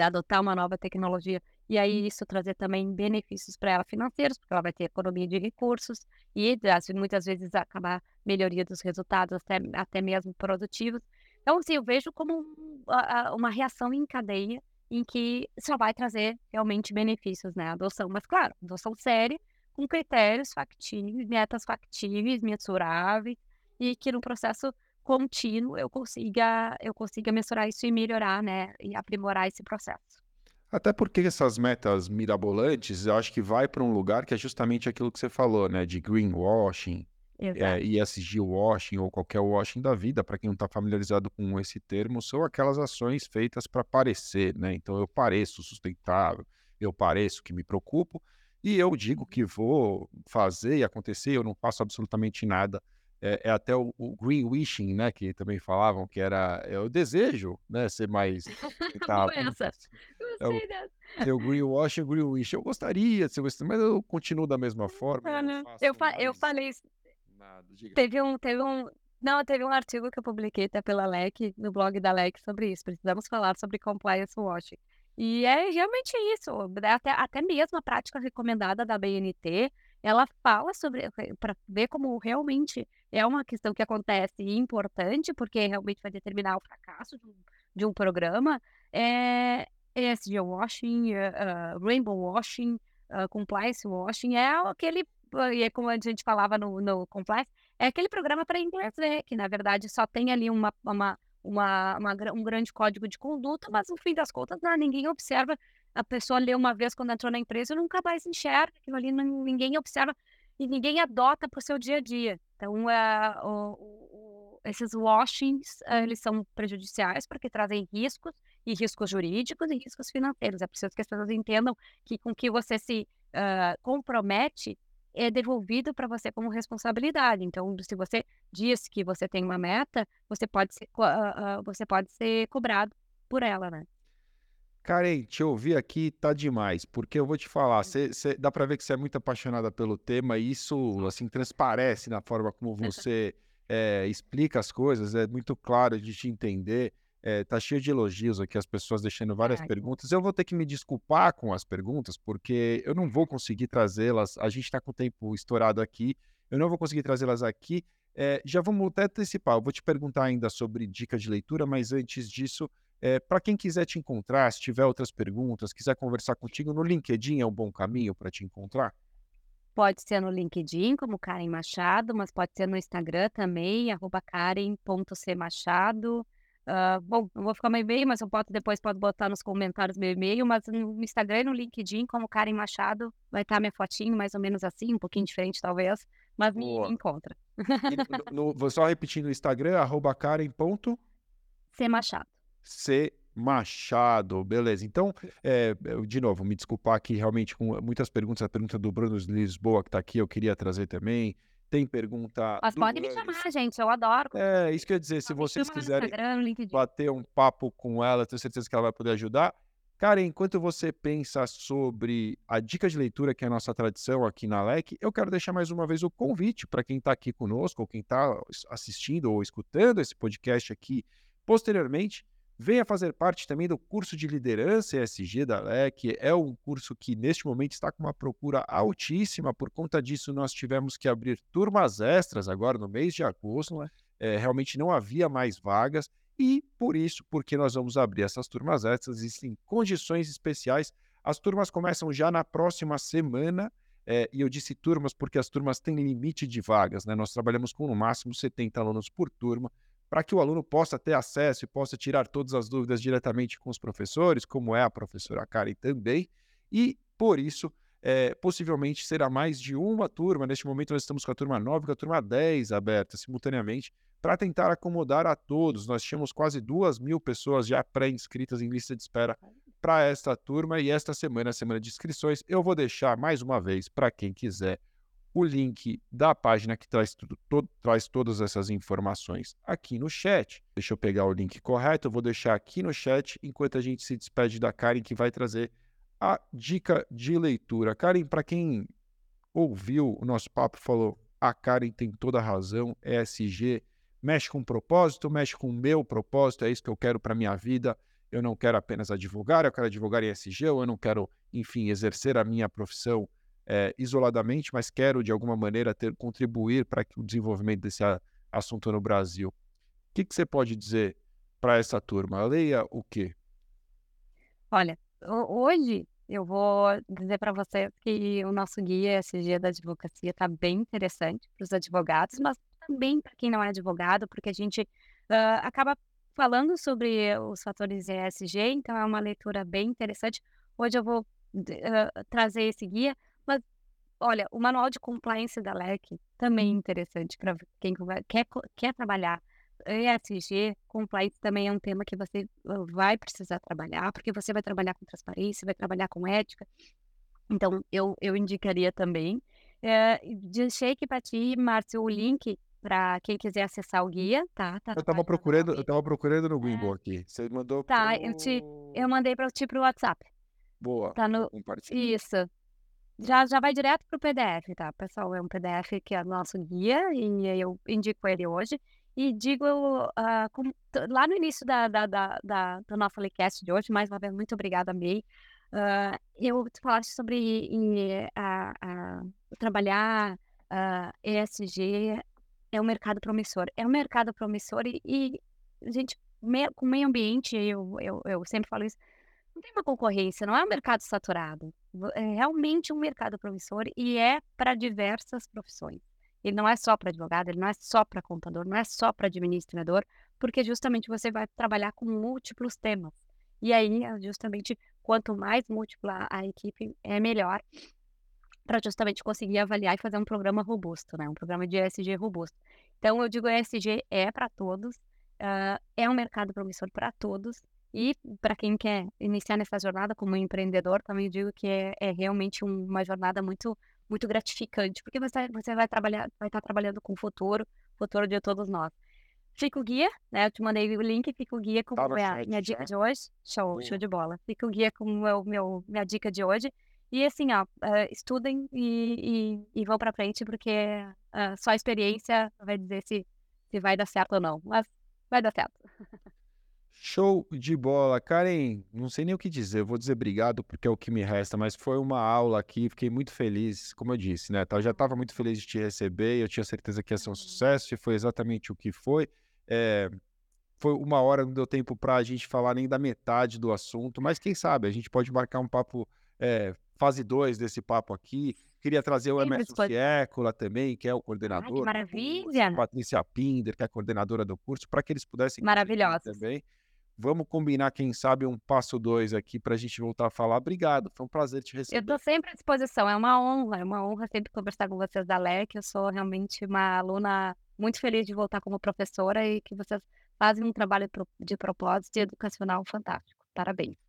adotar uma nova tecnologia e aí isso trazer também benefícios para ela financeiros, porque ela vai ter economia de recursos e muitas vezes acabar melhoria dos resultados, até, até mesmo produtivos. Então, assim, eu vejo como um- uma reação em cadeia em que só vai trazer realmente benefícios, né? A adoção, mas claro, adoção séria, com critérios factíveis, metas factíveis, mensuráveis, e que no processo contínuo eu consiga, eu consiga mensurar isso e melhorar, né? E aprimorar esse processo. Até porque essas metas mirabolantes, eu acho que vai para um lugar que é justamente aquilo que você falou, né? De greenwashing, Exato. é, ESG washing ou qualquer washing da vida, para quem não está familiarizado com esse termo, são aquelas ações feitas para parecer, né? Então eu pareço sustentável, eu pareço que me preocupo, e eu digo que vou fazer e acontecer, eu não faço absolutamente nada é, é até o, o, green wishing, né, que também falavam que era é o desejo, né, ser mais tá, essa. É o, é o green washing, green wish. Eu gostaria de ser mas eu continuo da mesma forma. eu, fa eu falei nada. Teve um, teve um, não, teve um artigo que eu publiquei até pela LEC, no blog da LEC, sobre isso. Precisamos falar sobre compliance washing. E é realmente isso. Até, até mesmo a prática recomendada da BNT, ela fala sobre eh, para ver como realmente é uma questão que acontece e importante, porque realmente vai determinar o fracasso de um, de um programa. É ESG washing, uh, rainbow washing, uh, compliance washing, é aquele, e é como a gente falava no, no compliance, é aquele programa para inglês ver, que na verdade só tem ali uma, uma, uma, uma, um grande código de conduta, mas no fim das contas não, ninguém observa a pessoa lê uma vez quando entrou na empresa e nunca mais enxerga aquilo ali, ninguém observa e ninguém adota para o seu dia a dia. Então, uh, o, o, esses washings, uh, eles são prejudiciais porque trazem riscos, e riscos jurídicos e riscos financeiros. É preciso que as pessoas entendam que com que você se uh, compromete é devolvido para você como responsabilidade. Então, se você diz que você tem uma meta, você pode ser, uh, você pode ser cobrado por ela, né? Karen, te ouvir aqui tá demais, porque eu vou te falar, cê, cê, dá para ver que você é muito apaixonada pelo tema e isso, assim, transparece na forma como você é, explica as coisas, é muito claro de te entender, é, tá cheio de elogios aqui, as pessoas deixando várias perguntas. Eu vou ter que me desculpar com as perguntas, porque eu não vou conseguir trazê-las, a gente está com o tempo estourado aqui, eu não vou conseguir trazê-las aqui. É, já vamos até antecipar, eu vou te perguntar ainda sobre dica de leitura, mas antes disso, é, eh, para quem quiser te encontrar, se tiver outras perguntas, quiser conversar contigo, no LinkedIn é um bom caminho para te encontrar? Pode ser no LinkedIn, como Karen Machado, mas pode ser no Instagram também, arroba karen.cmachado. Uh, bom, não vou ficar meu e-mail, mas eu posso, depois pode botar nos comentários meu e-mail, mas no Instagram e no LinkedIn, como Karen Machado, vai estar minha fotinho, mais ou menos assim, um pouquinho diferente talvez, mas me, me encontra. no, no, vou só repetir no Instagram, arroba C Machado. C. Machado, beleza. Então, é, de novo, me desculpar aqui realmente com muitas perguntas. A pergunta do Bruno Lisboa, que está aqui, eu queria trazer também. Tem pergunta. Mas pode me chamar, gente, eu adoro. É, isso quer dizer, se vocês quiserem bater um papo com ela, tenho certeza que ela vai poder ajudar. Karen, enquanto você pensa sobre a dica de leitura, que é a nossa tradição aqui na LEC, eu quero deixar mais uma vez o convite para quem está aqui conosco, ou quem está assistindo ou escutando esse podcast aqui posteriormente Venha fazer parte também do curso de liderança ESG da LEC. É um curso que neste momento está com uma procura altíssima. Por conta disso, nós tivemos que abrir turmas extras agora no mês de agosto. É, realmente não havia mais vagas. E por isso, porque nós vamos abrir essas turmas extras, existem condições especiais. As turmas começam já na próxima semana. É, e eu disse turmas porque as turmas têm limite de vagas. Né? Nós trabalhamos com no máximo 70 alunos por turma para que o aluno possa ter acesso e possa tirar todas as dúvidas diretamente com os professores, como é a professora Karen também, e por isso, é, possivelmente será mais de uma turma. Neste momento, nós estamos com a turma 9 e com a turma 10 aberta simultaneamente, para tentar acomodar a todos. Nós tínhamos quase duas mil pessoas já pré-inscritas em lista de espera para esta turma, e esta semana, a semana de inscrições, eu vou deixar mais uma vez para quem quiser o link da página que traz, tudo, traz todas essas informações aqui no chat. Deixa eu pegar o link correto, eu vou deixar aqui no chat enquanto a gente se despede da Karen, que vai trazer a dica de leitura. Karen, para quem ouviu o nosso papo, falou: a Karen tem toda a razão, ESG mexe com propósito, mexe com o meu propósito, é isso que eu quero para minha vida. Eu não quero apenas advogar, eu quero advogar em ESG, eu não quero, enfim, exercer a minha profissão é, isoladamente, mas quero de alguma maneira ter contribuir para o desenvolvimento desse a, assunto no Brasil. O que, que você pode dizer para essa turma? Leia o quê? Olha, hoje eu vou dizer para vocês que o nosso guia SG da advocacia está bem interessante para os advogados, mas também para quem não é advogado, porque a gente uh, acaba falando sobre os fatores ESG, então é uma leitura bem interessante. Hoje eu vou uh, trazer esse guia mas, olha, o manual de compliance da LEC também é uhum. interessante para quem quer, quer trabalhar. ESG, compliance também é um tema que você vai precisar trabalhar, porque você vai trabalhar com transparência, vai trabalhar com ética. Então, eu, eu indicaria também. É, deixei aqui para ti, Márcio, o link para quem quiser acessar o guia, tá? tá eu estava procurando, eu tava procurando no Wimbo é. aqui. Você mandou Tá, pro... eu, te, eu mandei para ti pro WhatsApp. Boa. Tá no... Isso. Já, já vai direto pro PDF, tá? Pessoal, é um PDF que é nosso guia e eu indico ele hoje. E digo, uh, com, lá no início da, da, da, da, do nosso Lecast de hoje, mais uma vez, muito obrigada, May. Uh, eu falaste sobre uh, trabalhar uh, ESG, é um mercado promissor. É um mercado promissor e, e gente, me, com meio ambiente, eu, eu, eu sempre falo isso, não tem uma concorrência, não é um mercado saturado. É realmente um mercado promissor e é para diversas profissões. Ele não é só para advogado, ele não é só para contador, não é só para administrador, porque justamente você vai trabalhar com múltiplos temas. E aí, justamente, quanto mais múltipla a equipe, é melhor para justamente conseguir avaliar e fazer um programa robusto, né? Um programa de ESG robusto. Então, eu digo ESG é para todos, uh, é um mercado promissor para todos, e para quem quer iniciar nessa jornada como empreendedor, também digo que é, é realmente uma jornada muito muito gratificante, porque você, você vai trabalhar, vai estar trabalhando com o futuro, futuro de todos nós. Fica o guia, né? Eu te mandei o link, fica o guia com tá a minha dica de hoje. Show, show de bola. Fica o guia com meu, meu, minha dica de hoje. E assim, ó, uh, estudem e, e, e vão para frente, porque uh, só a experiência vai dizer se, se vai dar certo ou não. Mas vai dar certo. Show de bola. Karen, não sei nem o que dizer, eu vou dizer obrigado porque é o que me resta, mas foi uma aula aqui, fiquei muito feliz, como eu disse, né? Eu já estava muito feliz de te receber, eu tinha certeza que ia ser um sucesso e foi exatamente o que foi. É, foi uma hora, não deu tempo para a gente falar nem da metade do assunto, mas quem sabe a gente pode marcar um papo, é, fase 2 desse papo aqui. Queria trazer o Emerson Fiecola também, que é o coordenador. Ai, que maravilha! Patrícia Pinder, que é a coordenadora do curso, para que eles pudessem Maravilhosa. também. Vamos combinar, quem sabe, um passo dois aqui para a gente voltar a falar. Obrigado, foi um prazer te receber. Eu estou sempre à disposição, é uma honra, é uma honra sempre conversar com vocês da LEC. Eu sou realmente uma aluna muito feliz de voltar como professora e que vocês fazem um trabalho de propósito e educacional fantástico. Parabéns.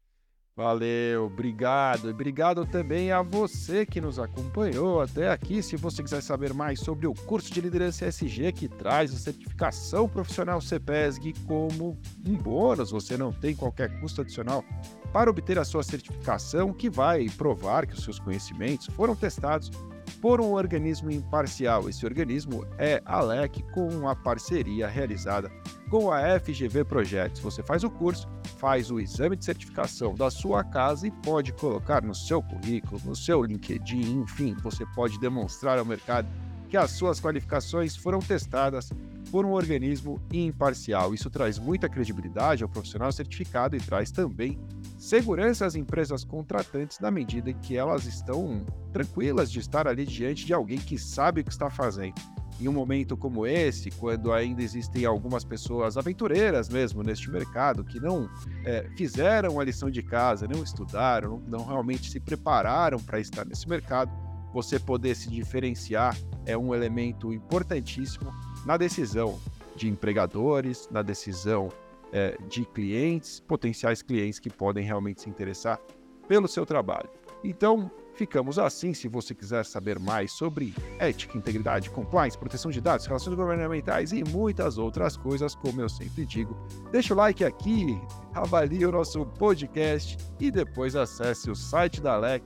Valeu, obrigado. E obrigado também a você que nos acompanhou até aqui. Se você quiser saber mais sobre o curso de liderança SG que traz a certificação profissional CPESG como um bônus, você não tem qualquer custo adicional para obter a sua certificação, que vai provar que os seus conhecimentos foram testados por um organismo imparcial. Esse organismo é a LEC, com a parceria realizada com a FGV Projetos. Você faz o curso faz o exame de certificação da sua casa e pode colocar no seu currículo, no seu LinkedIn, enfim, você pode demonstrar ao mercado que as suas qualificações foram testadas por um organismo imparcial. Isso traz muita credibilidade ao profissional certificado e traz também segurança às empresas contratantes na medida em que elas estão tranquilas de estar ali diante de alguém que sabe o que está fazendo. Em um momento como esse, quando ainda existem algumas pessoas aventureiras mesmo neste mercado, que não é, fizeram a lição de casa, não estudaram, não, realmente se prepararam para estar nesse mercado, você poder se diferenciar é um elemento importantíssimo na decisão de empregadores, na decisão é, de clientes, potenciais clientes que podem realmente se interessar pelo seu trabalho. Então, Ficamos assim. Se você quiser saber mais sobre ética, integridade, compliance, proteção de dados, relações governamentais e muitas outras coisas, como eu sempre digo, deixa o like aqui, avalie o nosso podcast e depois acesse o site da LEC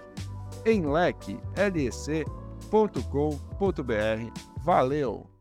em lecelec.com.br. Valeu!